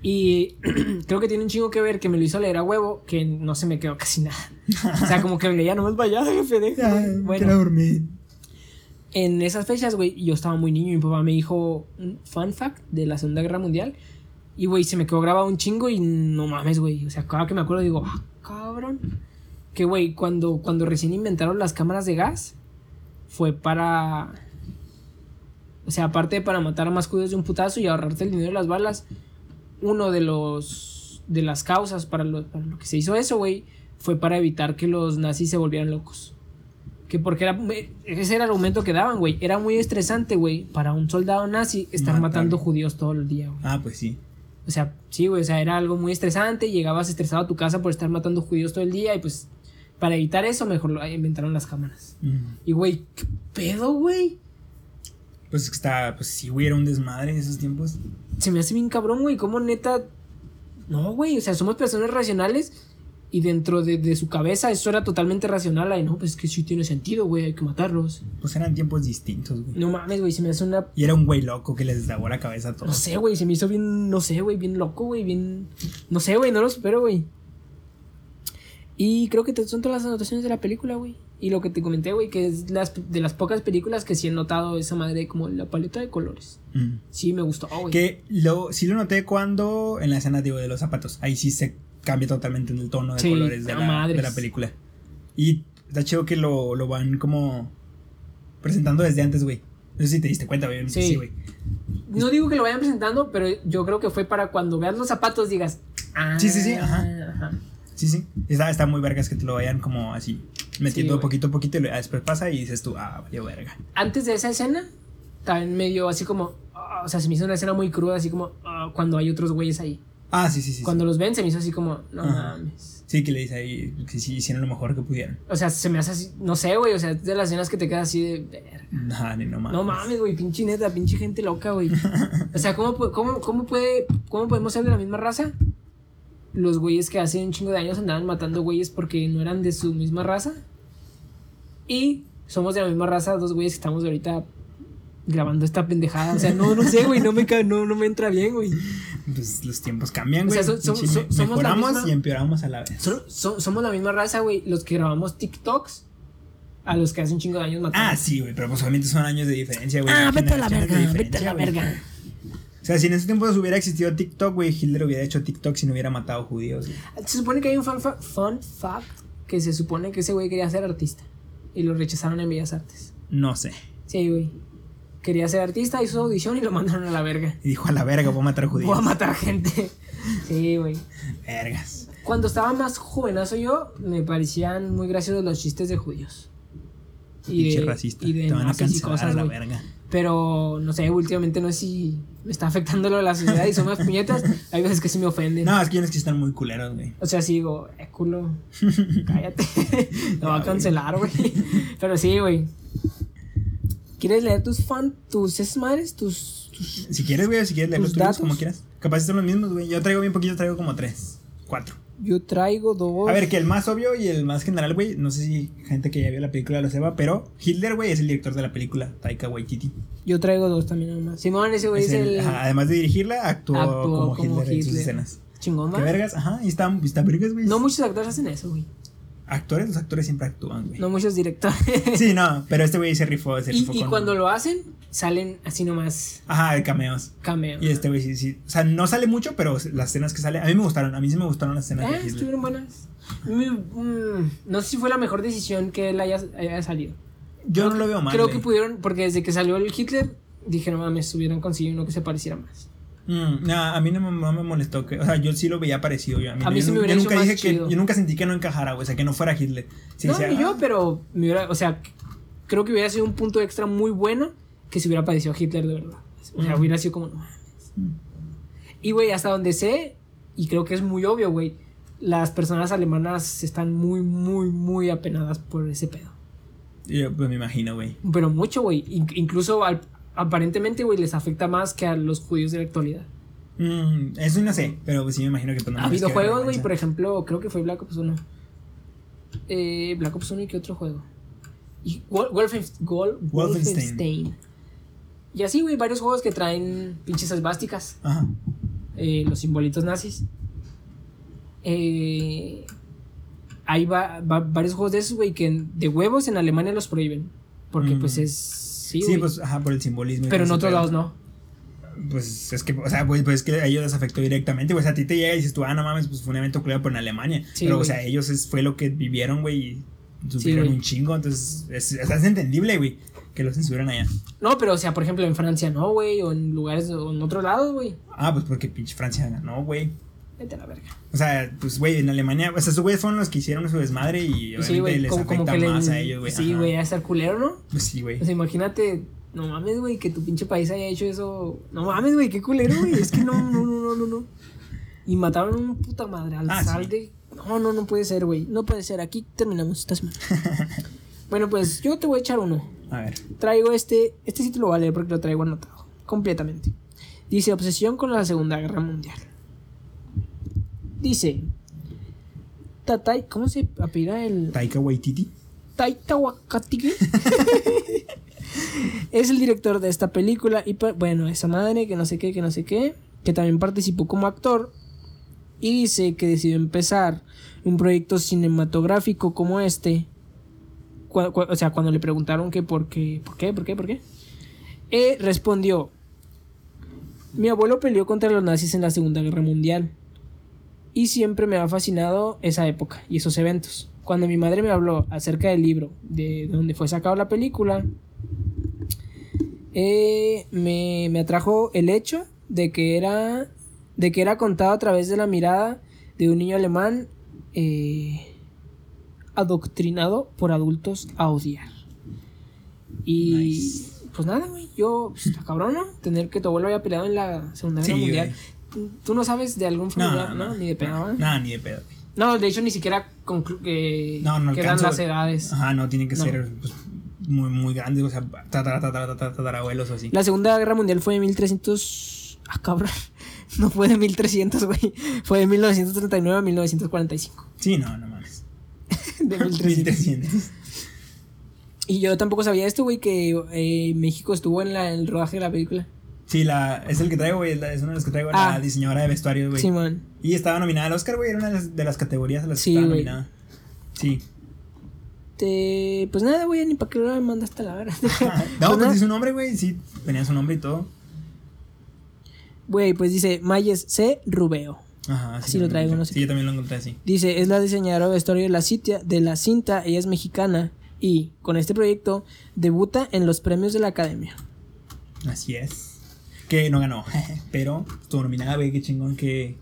Y creo que tiene un chingo que ver que me lo hizo leer a huevo, que no se me quedó casi nada. O sea, como que leía nomás vaya, jefe, déjame". Bueno. Bueno, dormir. en esas fechas, güey, yo estaba muy niño mi papá me dijo un fun fact de la Segunda Guerra Mundial. Y, güey, se me quedó grabado un chingo y no mames, güey. O sea, cada que me acuerdo digo, ah, cabrón. Que, güey, cuando, cuando recién inventaron las cámaras de gas, fue para... O sea, aparte de para matar a más judíos de un putazo y ahorrarte el dinero de las balas, uno de los... De las causas para lo, para lo que se hizo eso, güey, fue para evitar que los nazis se volvieran locos. Que porque era, ese era el argumento que daban, güey. Era muy estresante, güey, para un soldado nazi estar Matar. matando judíos todo el día, güey. Ah, pues sí. O sea, sí, güey, o sea, era algo muy estresante. Llegabas estresado a tu casa por estar matando judíos todo el día y pues para evitar eso mejor lo inventaron las cámaras. Y, güey, ¿qué pedo, güey? Pues está, pues sí, güey, era un desmadre en esos tiempos. Se me hace bien cabrón, güey, cómo neta... No, güey, o sea, somos personas racionales y dentro de, de su cabeza eso era totalmente racional. Ay, no, pues es que sí tiene sentido, güey, hay que matarlos. Pues eran tiempos distintos, güey. No mames, güey, se me hace una Y era un güey loco que les deslavó la cabeza a No todos. sé, güey, se me hizo bien, no sé, güey, bien loco, güey, bien... No sé, güey, no lo supero, güey. Y creo que son todas las anotaciones de la película, güey. Y lo que te comenté, güey, que es las, de las pocas películas que sí he notado esa madre como la paleta de colores. Mm. Sí, me gustó, güey. Que lo, sí lo noté cuando en la escena digo, de los zapatos. Ahí sí se cambia totalmente el tono de Sí, colores de la, de la película. Y está chido que lo, lo van como presentando desde antes, güey. No sé si te diste cuenta, güey. Sí. Sí, güey. No digo que lo vayan presentando, pero yo creo que fue para cuando veas los zapatos digas... Ah, Sí, sí, sí, ajá. ajá. Sí, sí. Está, está muy vergas que te lo vayan como así metiendo güey. poquito a poquito y lo- después pasa y dices tú, ah, valió verga. Antes de esa escena, también medio así como... ah, o sea, se me hizo una escena muy cruda, así como ah, cuando hay otros güeyes ahí. Ah, sí, sí, sí. Cuando los ven se me hizo así como... No Ajá. mames. Sí, que le dice ahí que sí hicieron lo mejor que pudieron. O sea, se me hace así, no sé, güey, o sea, de las escenas que te quedas así de... verga. Nah, ni no mames. No mames, güey, pinche neta, pinche gente loca, güey. O sea, ¿cómo, cómo, cómo puede, cómo podemos ser de la misma raza? Los güeyes que hace un chingo de años andaban matando güeyes porque no eran de su misma raza. Y somos de la misma raza, dos güeyes que estamos ahorita grabando esta pendejada. O sea, no, no sé, güey, no me, no, no me entra bien, güey. Pues los tiempos cambian, O güey. sea, so- so- so- somos mejoramos misma- y empeoramos a la vez. So- so- somos la misma raza, güey, los que grabamos TikToks a los que hace un chingo de años matando. Ah, sí, güey, pero pues obviamente son años de diferencia, güey. Ah, vete a la verga, vete a la verga. O sea, si en ese tiempo hubiera existido TikTok, güey, Hitler hubiera hecho TikTok si no hubiera matado judíos. güey. Se supone que hay un fun, fa- fun fact que se supone que ese güey quería ser artista y lo rechazaron en Bellas Artes. No sé. Sí, güey. Quería ser artista, hizo audición y lo mandaron a la verga. Y dijo a la verga, voy a matar judíos. Voy a matar gente. Sí, güey. Vergas. Cuando estaba más jovenazo yo, me parecían muy graciosos los chistes de judíos. Pinche racista. y de Te van a nazis y cancelar cosas, a la güey. verga. Pero, no sé, últimamente no sé si me está afectando lo de la sociedad y son más puñetas. Hay veces que sí me ofenden. No, es que tienes que están muy culeros, güey. O sea, sí digo, eh, culo, cállate. Lo va a cancelar, güey. Pero sí, güey. ¿Quieres leer tus fan, tus esas madres? Tus, tus- Si quieres, güey, si quieres leer los Tus tuyos, datos. como quieras. Capaz son los mismos, güey. Yo traigo bien poquito, traigo como tres, cuatro. Yo traigo dos. A ver, que el más obvio y el más general, güey, no sé si gente que ya vio la película lo sepa, pero Hitler, güey, es el director de la película, Taika Waititi. Yo traigo dos también, nomás. Simón, ese güey es, Es el- el. ajá, además de dirigirla, actuó, Actuó como, como Hitler, en sus escenas. Chingón, ¿Qué vergas? Ajá, y está, y está vergas, güey. No muchos actores hacen eso, güey. Actores, los actores siempre actúan, güey. No muchos directores. Sí, no, pero este güey se rifó, se y rifó y con- cuando lo hacen, salen así nomás Ajá, de cameos. cameo. Y este güey sí, sí. O sea, no sale mucho, pero las escenas que sale, a mí me gustaron, a mí sí me gustaron las escenas Ah, estuvieron buenas. Mm, mm, no sé si fue la mejor decisión que él haya, haya salido. Yo Creo no lo veo mal. Creo que pudieron, porque desde que salió el Hitler, dije, no mames, hubieran conseguido uno que se pareciera más. Mm, a mí no, me- no me molestó que, o sea, yo sí lo veía parecido. Yo, a mí, A mí yo sí me hubiera yo hecho nunca más dije que, yo nunca sentí que no encajara, güey, o sea, que no fuera Hitler. Sí, no, ni yo, ah, pero me hubiera, o sea, creo que hubiera sido un punto extra muy bueno que se hubiera parecido a Hitler de verdad. O sea, Mm. hubiera sido como, no mames. Y, güey, hasta donde sé, y creo que es muy obvio, güey, las personas alemanas están muy, muy, muy apenadas por ese pedo. Yo, pues me imagino, güey. Pero mucho, güey. In- incluso al- aparentemente, güey, les afecta más que a los judíos de la actualidad. Mm, eso no sé, pero pues sí me imagino que pues, no ha mames, habido qué juegos, güey, por ejemplo, creo que fue Black Ops 1. Eh, Black Ops 1 y qué otro juego. Y Wol- Wolfenst- Gol- Wolfenstein. Wolfenstein. Y así, güey, varios juegos que traen pinches esvásticas. Ajá. eh, los simbolitos nazis. Eh, hay va- va- varios juegos de esos, güey, que de huevos en Alemania los prohíben. Porque, Mm. pues, es. Sí, Sí, güey. pues, ajá, por el simbolismo. Pero en otros lados no. Pues es que, o sea, pues, pues es que a ellos les afectó directamente, pues a ti te llega y dices tú, ah, no mames, pues fue un evento culero por en Alemania. Sí, pero, o güey. sea, ellos es, fue lo que vivieron, güey, y sufrieron güey. un chingo, entonces es, es, es entendible, güey, que lo censuran allá. No, pero, o sea, por ejemplo, en Francia no, güey. O en lugares, o en otros lados, güey. Ah, pues porque pinche Francia ganó, güey. Vete a la verga. O sea, pues, güey, en Alemania, o sea, esos güeyes fueron los que hicieron su desmadre y obviamente Sí, güey, les como, como afecta que le. más a ellos, güey. Sí, güey, a estar culero, ¿no? Pues sí, güey. O sea, imagínate, no mames, güey, que tu pinche país haya hecho eso. No mames, güey, qué culero, güey. Es que no, no, no, no, no, no. Y mataron a un puta madre al Ah, sal sí. de. No, no, no puede ser, güey. No puede ser. Aquí terminamos esta semana. bueno, pues yo te voy a echar uno. A ver. Traigo este. Este sí te lo voy a leer porque lo traigo anotado. Completamente. Dice: Obsesión con la Segunda Guerra Mundial. Dice. Tatay. ¿Cómo se apellida el.? Taika Waititi. Taika Waititi es el director de esta película y pa- bueno, esa madre que no sé qué, que no sé qué, que también participó como actor y dice que decidió empezar un proyecto cinematográfico como este. o sea, cuando le preguntaron que por qué, por qué, por qué, por qué, eh, respondió: Mi abuelo peleó contra los nazis en la Segunda Guerra Mundial y siempre me ha fascinado esa época y esos eventos. Cuando mi madre me habló acerca del libro de donde fue sacado la película, eh, me, me atrajo el hecho de que era de que era contado a través de la mirada de un niño alemán eh, adoctrinado por adultos a odiar. Y Nice. pues nada, güey, yo, pues, está cabrón, ¿no? Tener que tu abuelo haya peleado en la Segunda Guerra Sí, Mundial. Tú no sabes de algún familiar, ¿no? Ni de pedo, no, no, ni de pedo. güey. No, de hecho ni siquiera que No, no quedan las edades. Ajá, no, tienen que No. ser pues, muy, muy grandes, o sea, tatara, tatara, tatara, tatarabuelos o así. La Segunda Guerra Mundial fue de 1300... Ah, cabrón. No fue de 1300, güey. Fue de 1939 a 1945. Sí, no, no mames. De 1300. 1300. Y yo tampoco sabía esto, güey, que eh, México estuvo en la, el rodaje de la película. Sí, la, es el que traigo, güey, es uno de los que traigo, Ah. la diseñadora de vestuario, güey. Simón. Y estaba nominada al Oscar, güey, era una de las, de las categorías a las que Sí, estaba nominada. Sí. Te... Pues nada, güey, ni para qué lo mandaste a la verdad. no, pues nada. dice su nombre, güey, sí, tenía su nombre y todo. Güey, pues dice Mayes C. Rubeo. Ajá, Así lo traigo, no sé Sí, yo también lo encontré así. Dice, es la diseñadora de vestuario de la, citia, de la cinta, ella es mexicana y con este proyecto debuta en los premios de la academia. Así es. Que no ganó, pero estuvo nominada, güey, qué chingón que...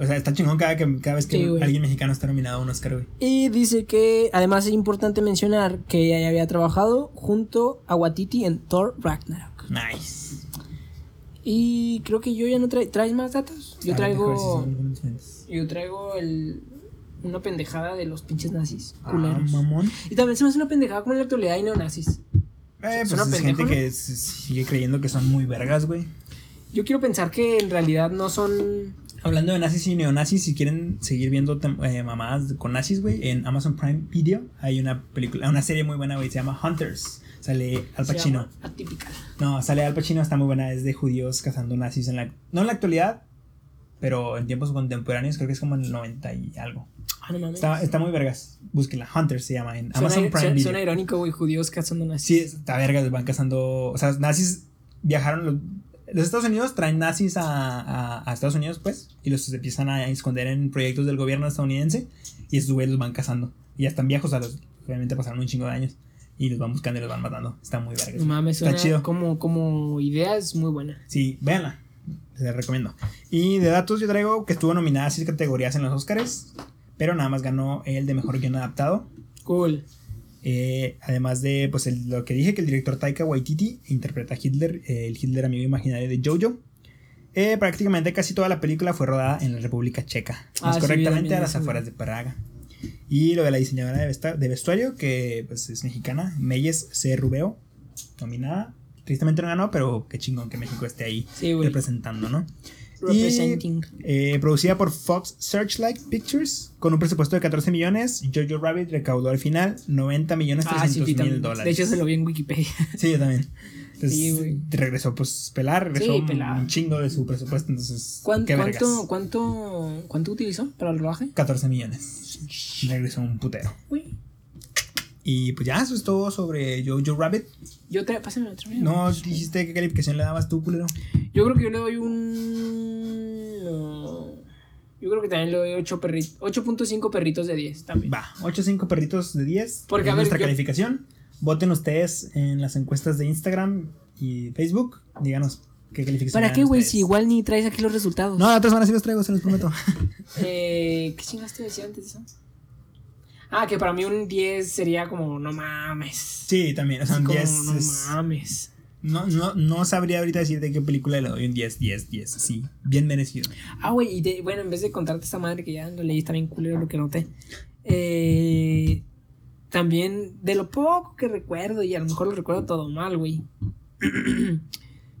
O sea, está chingón cada, que, cada vez que Sí, alguien mexicano está nominado a un Oscar, güey. Y dice que además es importante mencionar que ella ya había trabajado junto a Watiti en Thor Ragnarok. Nice. Y creo que yo ya no traigo... ¿Traes más datos? Yo si traigo... Yo traigo el... Una pendejada de los pinches nazis. Ah, Culeros. mamón. y también se me hace una pendejada como en la actualidad hay neonazis. Eh, Es pues es gente ¿no? que sigue creyendo que son muy vergas, güey. Yo quiero pensar que en realidad no son Hablando de nazis y neonazis, si quieren seguir viendo eh, mamadas con nazis, güey, en Amazon Prime Video hay una película, una serie muy buena, güey, se llama Hunters. Sale Al Pacino. Atípica. No, sale Al Pacino, está muy buena, es de judíos cazando nazis en la no en la actualidad, pero en tiempos contemporáneos, creo que es como en el 90 y algo. Ah, no mames. Está, está muy vergas. Búsquenla, Hunters se llama en Suena, Amazon Prime suena- Video. suena irónico, güey, judíos cazando nazis. Sí, está vergas, van cazando. O sea, nazis viajaron. Los, los Estados Unidos traen nazis a, a- a Estados Unidos, pues, y los empiezan a esconder en proyectos del gobierno estadounidense, y esos güeyes los van cazando. Y ya están viejos, a los. Obviamente pasaron un chingo de años, y los van buscando y los van matando. Está muy vergas. No mames, Está suena chido. como, como idea es muy buena. Sí, véanla. Les recomiendo. Y de datos, yo traigo que estuvo nominada a seis categorías en los Oscars, pero nada más ganó el de mejor guion adaptado. Cool. Eh, además de pues el- lo que dije, que el director Taika Waititi interpreta a Hitler, eh, el Hitler amigo imaginario de Jojo. Eh, prácticamente casi toda la película fue rodada en la República Checa, Ah, más sí, correctamente a las afueras de Praga. Y lo de la diseñadora de vestuario, que pues, es mexicana, Meyes C. Rubeo, nominada. Tristemente no ganó, pero qué chingón que México esté ahí Sí, representando, ¿no? Representing. Eh, producida por Fox Searchlight Pictures con un presupuesto de 14 millones. Jojo Rabbit recaudó al final 90 millones Ah, sí, 300 vi mil dólares. De hecho, se lo vi en Wikipedia. Sí, yo también. Entonces, Sí, regresó pues pelar, regresó un- pelar. un chingo de su presupuesto, entonces ¿Cuán- qué vergas. ¿Cuánto, cuánto, ¿Cuánto utilizó para el rodaje? 14 millones. Regresó un putero. Uy. Y pues ya, eso es todo sobre Jojo Rabbit. Yo te. Pásame otra vez. No dijiste qué calificación le dabas tú, culero. Yo creo que yo le doy un. no. Yo creo que también le doy 8 perritos. 8.5 perritos de 10 también. Va, 8 o 5 perritos de 10. Porque, es a ver, nuestra yo- calificación. Voten ustedes en las encuestas de Instagram y Facebook. Díganos qué calificación. ¿Para qué, güey? Si igual ni traes aquí los resultados. No, la otra semana sí los traigo, se los prometo. Eh, ¿Qué chingas te decía antes de eso? Ah, que para mí un 10 sería como, no mames. Sí, también. O sea, un como, 10 no es- mames. no, no, no sabría ahorita decir de qué película le doy un 10, 10, 10. Sí, bien merecido. Ah, güey, y de- bueno, en vez de contarte esta madre que ya lo leí, está bien culero lo que noté. Eh, también, de lo poco que recuerdo, y a lo mejor lo recuerdo todo mal, güey.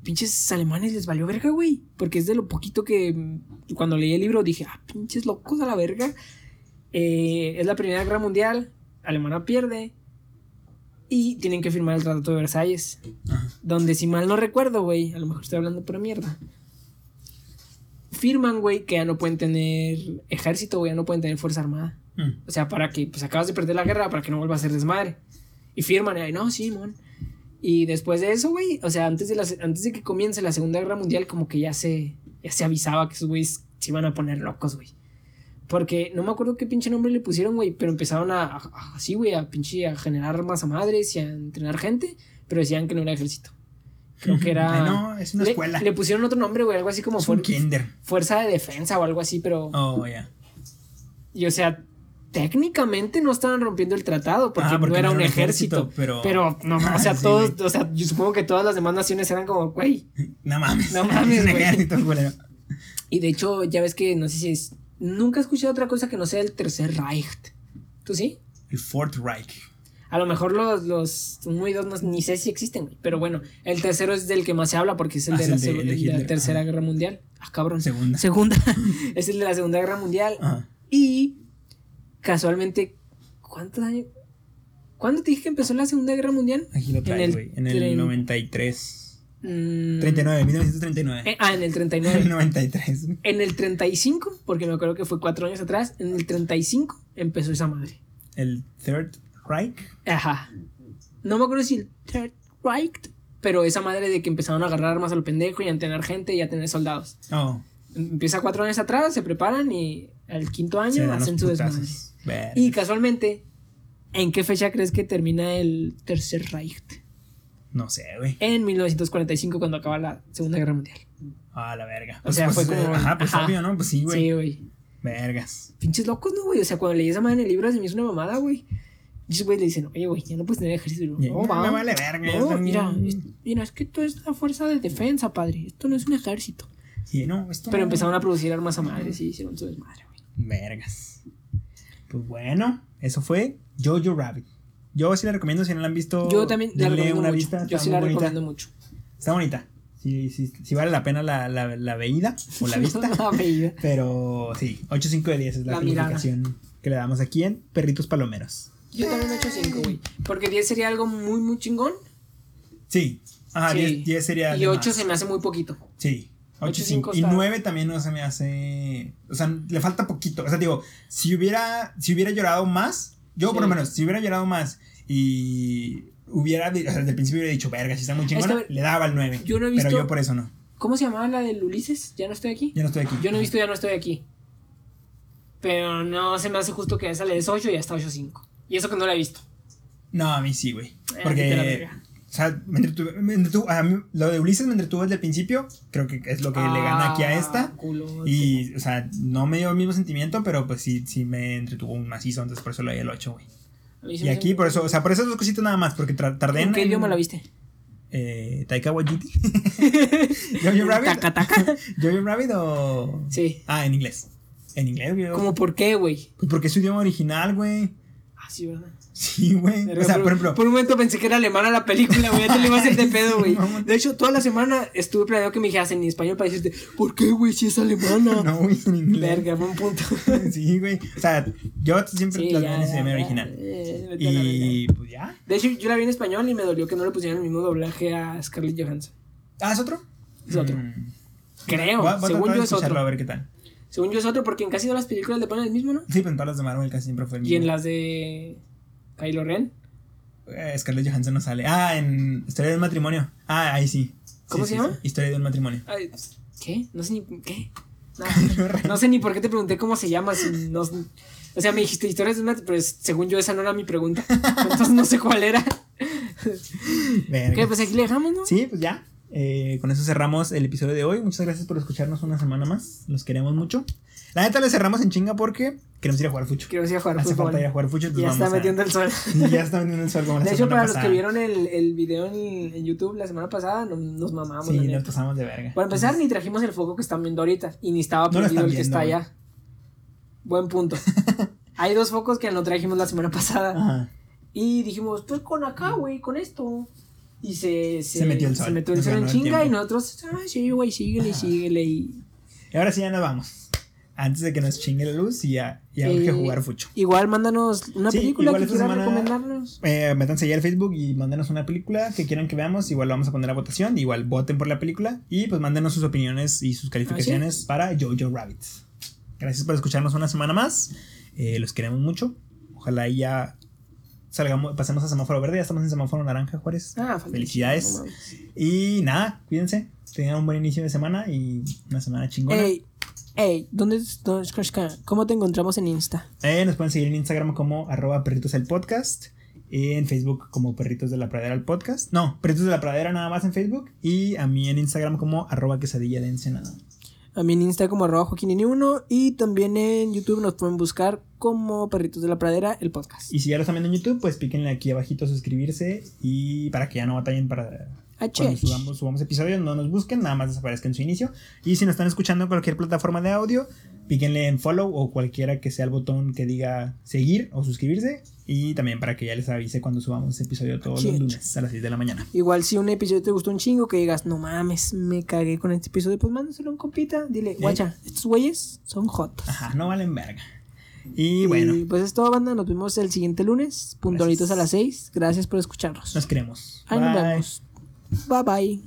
pinches alemanes les valió verga, güey. Porque es de lo poquito que cuando leí el libro dije, ah, pinches locos a la verga. Eh, es la Primera Guerra Mundial, Alemania pierde. Y tienen que firmar el Tratado de Versalles. Ajá. Donde, si mal no recuerdo, güey, a lo mejor estoy hablando pura mierda. Firman, güey, que ya no pueden tener ejército, güey, ya no pueden tener fuerza armada. Mm. O sea, para que, pues acabas de perder la guerra, para que no vuelva a ser desmadre. Y firman, y ahí, no, sí, mon. Y después de eso, güey, o sea, antes de, la, antes de que comience la Segunda Guerra Mundial, como que ya se, ya se avisaba que esos güeyes se iban a poner locos, güey. Porque no me acuerdo qué pinche nombre le pusieron, güey, pero empezaron a, así, güey, a pinche a generar armas a madres y a entrenar gente, pero decían que no era ejército. Creo que era... No, es una le, escuela. le pusieron otro nombre, güey, algo así como es un fuer- kinder. fuerza de defensa o algo así, pero... Oh, ya. Y o sea, técnicamente no estaban rompiendo el tratado porque, Ah, porque no era un ejército. pero. Pero, no, o sea, Sí, todos, o sea, yo supongo que todas las demás naciones eran como, güey. No mames. No mames, güey. ejército. Y de hecho, ya ves que, no sé si es, nunca he escuchado otra cosa que no sea el Tercer Reich. ¿Tú sí? El Fourth Reich. A lo mejor los, los uno y dos no- ni sé si existen. Pero bueno, el tercero es del que más se habla porque es el Ah, de, la, el de- seg- el de el de la Hitler, Tercera. Guerra Mundial. Ah, cabrón. Segunda. Segunda. es el de la Segunda Guerra Mundial. Ajá. Y casualmente, ¿cuántos años? ¿Cuándo te dije que empezó la Segunda Guerra Mundial? Aquí lo En trae, el güey. En el tren- 93. Mm, 39, 1939. eh, ah, en el El 39. 93. en el 35, porque me acuerdo que fue cuatro años atrás, en el 35 empezó esa madre. El Third Reich. Ajá. No me acuerdo si el Third Reich, pero esa madre de que empezaron a agarrar armas a lo pendejo y a tener gente y a tener soldados. Oh. Empieza cuatro años atrás, se preparan y al quinto año hacen su desmadre. Y casualmente, ¿en qué fecha crees que termina el Tercer Reich? No sé, güey. En 1945, cuando acaba la Segunda Guerra Mundial. Ah, la verga. O sea, fue como- Ajá, pues ajá. obvio, ¿no? Pues sí, güey. Sí, güey. Vergas. Pinches locos, ¿no, güey? O sea, cuando leí esa madre en el libro se me hizo una mamada, güey. Y esos güey le dicen, oye, güey, ya no puedes tener ejército. Y yo, Ya, no, me va. vale verga, No, mira, es, mira, es que esto es la fuerza de defensa, padre. Esto no es un ejército. Sí, no, esto Pero no- empezaron a producir armas a madres y hicieron su desmadre, güey. Vergas. Pues bueno, eso fue Jojo Rabbit. Yo sí la recomiendo si no la han visto. Yo también la recomiendo una mucho. vista. Yo está sí la bonita. recomiendo mucho. Está bonita. Sí, sí, sí vale la pena la, la, la veída o la vista. La. Pero sí, 8.5 de 10 es la, calificación que le damos aquí en Perritos Palomeros. Yo también 8.5, güey. Porque 10 sería algo muy, muy chingón. Sí. Ajá, Sí. 10, 10 sería. Y de 8 más. se me hace muy poquito. Sí. 8, 8.5 Y está- 9 también no se me hace. O sea, le falta poquito. O sea, digo, si hubiera, si hubiera llorado más, yo por lo menos, si hubiera llorado más y hubiera, o sea, desde el principio hubiera dicho, verga, si está muy chingona, que, le daba el 9. yo no he Pero visto- yo por eso no. ¿Cómo se llamaba la del Ulises? ¿Ya no estoy aquí? Ya no estoy aquí. Yo no he visto Ya no estoy aquí. Pero no se me hace justo que esa le des 8 y hasta 8.5. Y eso que no la he visto. No, a mí sí, güey. Eh, Porque. O sea, me entretuvo, me entretuvo- a mí, lo de Ulises me entretuvo desde el principio. Creo que es lo que le gana aquí a Ah, esta. Y, o sea, no me dio el mismo sentimiento, pero pues sí, sí me entretuvo un macizo, entonces por eso le doy el 8, güey. Y aquí, por eso, o sea, por esas dos cositas nada más, porque tardé en. ¿En qué idioma la viste? Eh, Taika Waititi. Jojo Rabbit. Taca, taca. Jojo Rabbit o. Sí. Ah, en inglés. En inglés, güey. ¿Cómo por qué, güey? Pues porque es su idioma original, güey. Ah, sí, ¿verdad? Sí, güey. O sea, por ejemplo. Por un momento pensé que era alemana la película, güey. Ya te le iba a hacer de pedo, güey. De hecho, toda la semana estuve planeando que me dijeras en español para decirte, ¿por qué, güey, si es alemana? No, güey, en inglés. Verga, buen punto. Sí, güey. O sea, yo siempre Sí, las veo en idioma original. Eh, Y pues ya. De hecho, yo la vi en español y me dolió que no le pusieran el mismo doblaje a Scarlett Johansson. Ah, ¿es otro? Es otro. Mm. Creo, según yo es otro. A ver qué tal. Según yo es otro, porque en casi todas las películas le ponen el mismo, ¿no? Sí, pero en todas las de Marvel casi siempre fue el Y mismo. en las de Kylo Ren. Eh, Scarlett Johansson no sale. Ah, en Historia de un matrimonio. Ah, ahí sí. ¿Cómo Sí, se sí, llama? sí. Historia de un matrimonio. Ay, ¿Qué? No sé ni. ¿Qué? No sé ni por qué te pregunté cómo se llama. si no- o sea, me dijiste historias de una, pero según yo esa no era mi pregunta. Entonces no sé cuál era. Verga. ¿Qué? Pues aquí le dejamos, ¿no? Sí, pues ya. Eh, con eso cerramos el episodio de hoy. Muchas gracias por escucharnos una semana más. Los queremos mucho. La neta le cerramos en chinga porque queremos ir a jugar fucho. Quiero decir a jugar Hace fútbol. falta ir a jugar fucho. entonces Ya está vamos a- metiendo el sol. Ya está metiendo el sol como la De hecho, para los que pasada. vieron el, el video en, en YouTube la semana pasada, no- nos mamamos. Sí, nos neta. pasamos de verga. Para empezar, ni trajimos el foco que están viendo ahorita. Y ni estaba No prendido están el que viendo, está güey. allá. Buen punto. Hay dos focos que no trajimos la semana pasada. Ajá. Y dijimos, pues con acá, güey, con esto. Y se, se, Se metió el sol, Se metió el nos sol en el chinga y nosotros, ah, sí, güey, síguele, síguele. Y, Y ahora sí ya nos vamos. Antes de que nos chingue la luz y ya, ya Eh, jugar fucho. Igual mándanos una Sí, película que quieran semana- recomendarnos. Eh, métanse ya al Facebook y mándenos una película que quieran que veamos. Igual lo vamos a poner a votación. Igual voten por la película. Y pues mándenos sus opiniones y sus calificaciones para Jojo Rabbit. Gracias por escucharnos una semana más. Eh, los queremos mucho. Ojalá ya salgamos, pasemos a semáforo verde. Ya estamos en semáforo naranja, Juárez. Ah, Felicidades. Y nada, cuídense. Tengan un buen inicio de semana y una semana chingona. Ey, ey, ¿dónde, dónde- ¿cómo te encontramos en Insta? Eh, nos pueden seguir en Instagram como arroba perritos el podcast. En Facebook como Perritos de la Pradera el podcast. No, Perritos de la Pradera nada más en Facebook. Y a mí en Instagram como arroba quesadilla de ensenada. A mí en Insta como arroba joaquinini1 y también en YouTube nos pueden buscar como Perritos de la Pradera, el podcast. Y si ya lo están viendo en YouTube, pues píquenle aquí abajito suscribirse. Y para que ya no batallen para cuando subamos, subamos episodios, no nos busquen, nada más desaparezca en su inicio. Y si nos están escuchando en cualquier plataforma de audio, píquenle en follow o cualquiera que sea el botón que diga seguir o suscribirse. Y también para que ya les avise cuando subamos episodio todos los lunes a las 6 de la mañana. Igual si un episodio te gustó un chingo, que digas, no mames, me cagué con este episodio, pues mándaselo a un compita. Dile, guacha, estos güeyes son hot. Ajá, no valen verga. Y bueno, pues es todo, banda. Nos vemos el siguiente lunes, puntualitos a las 6. Gracias por escucharnos. nos queremos. Ahí nos vemos. Bye bye.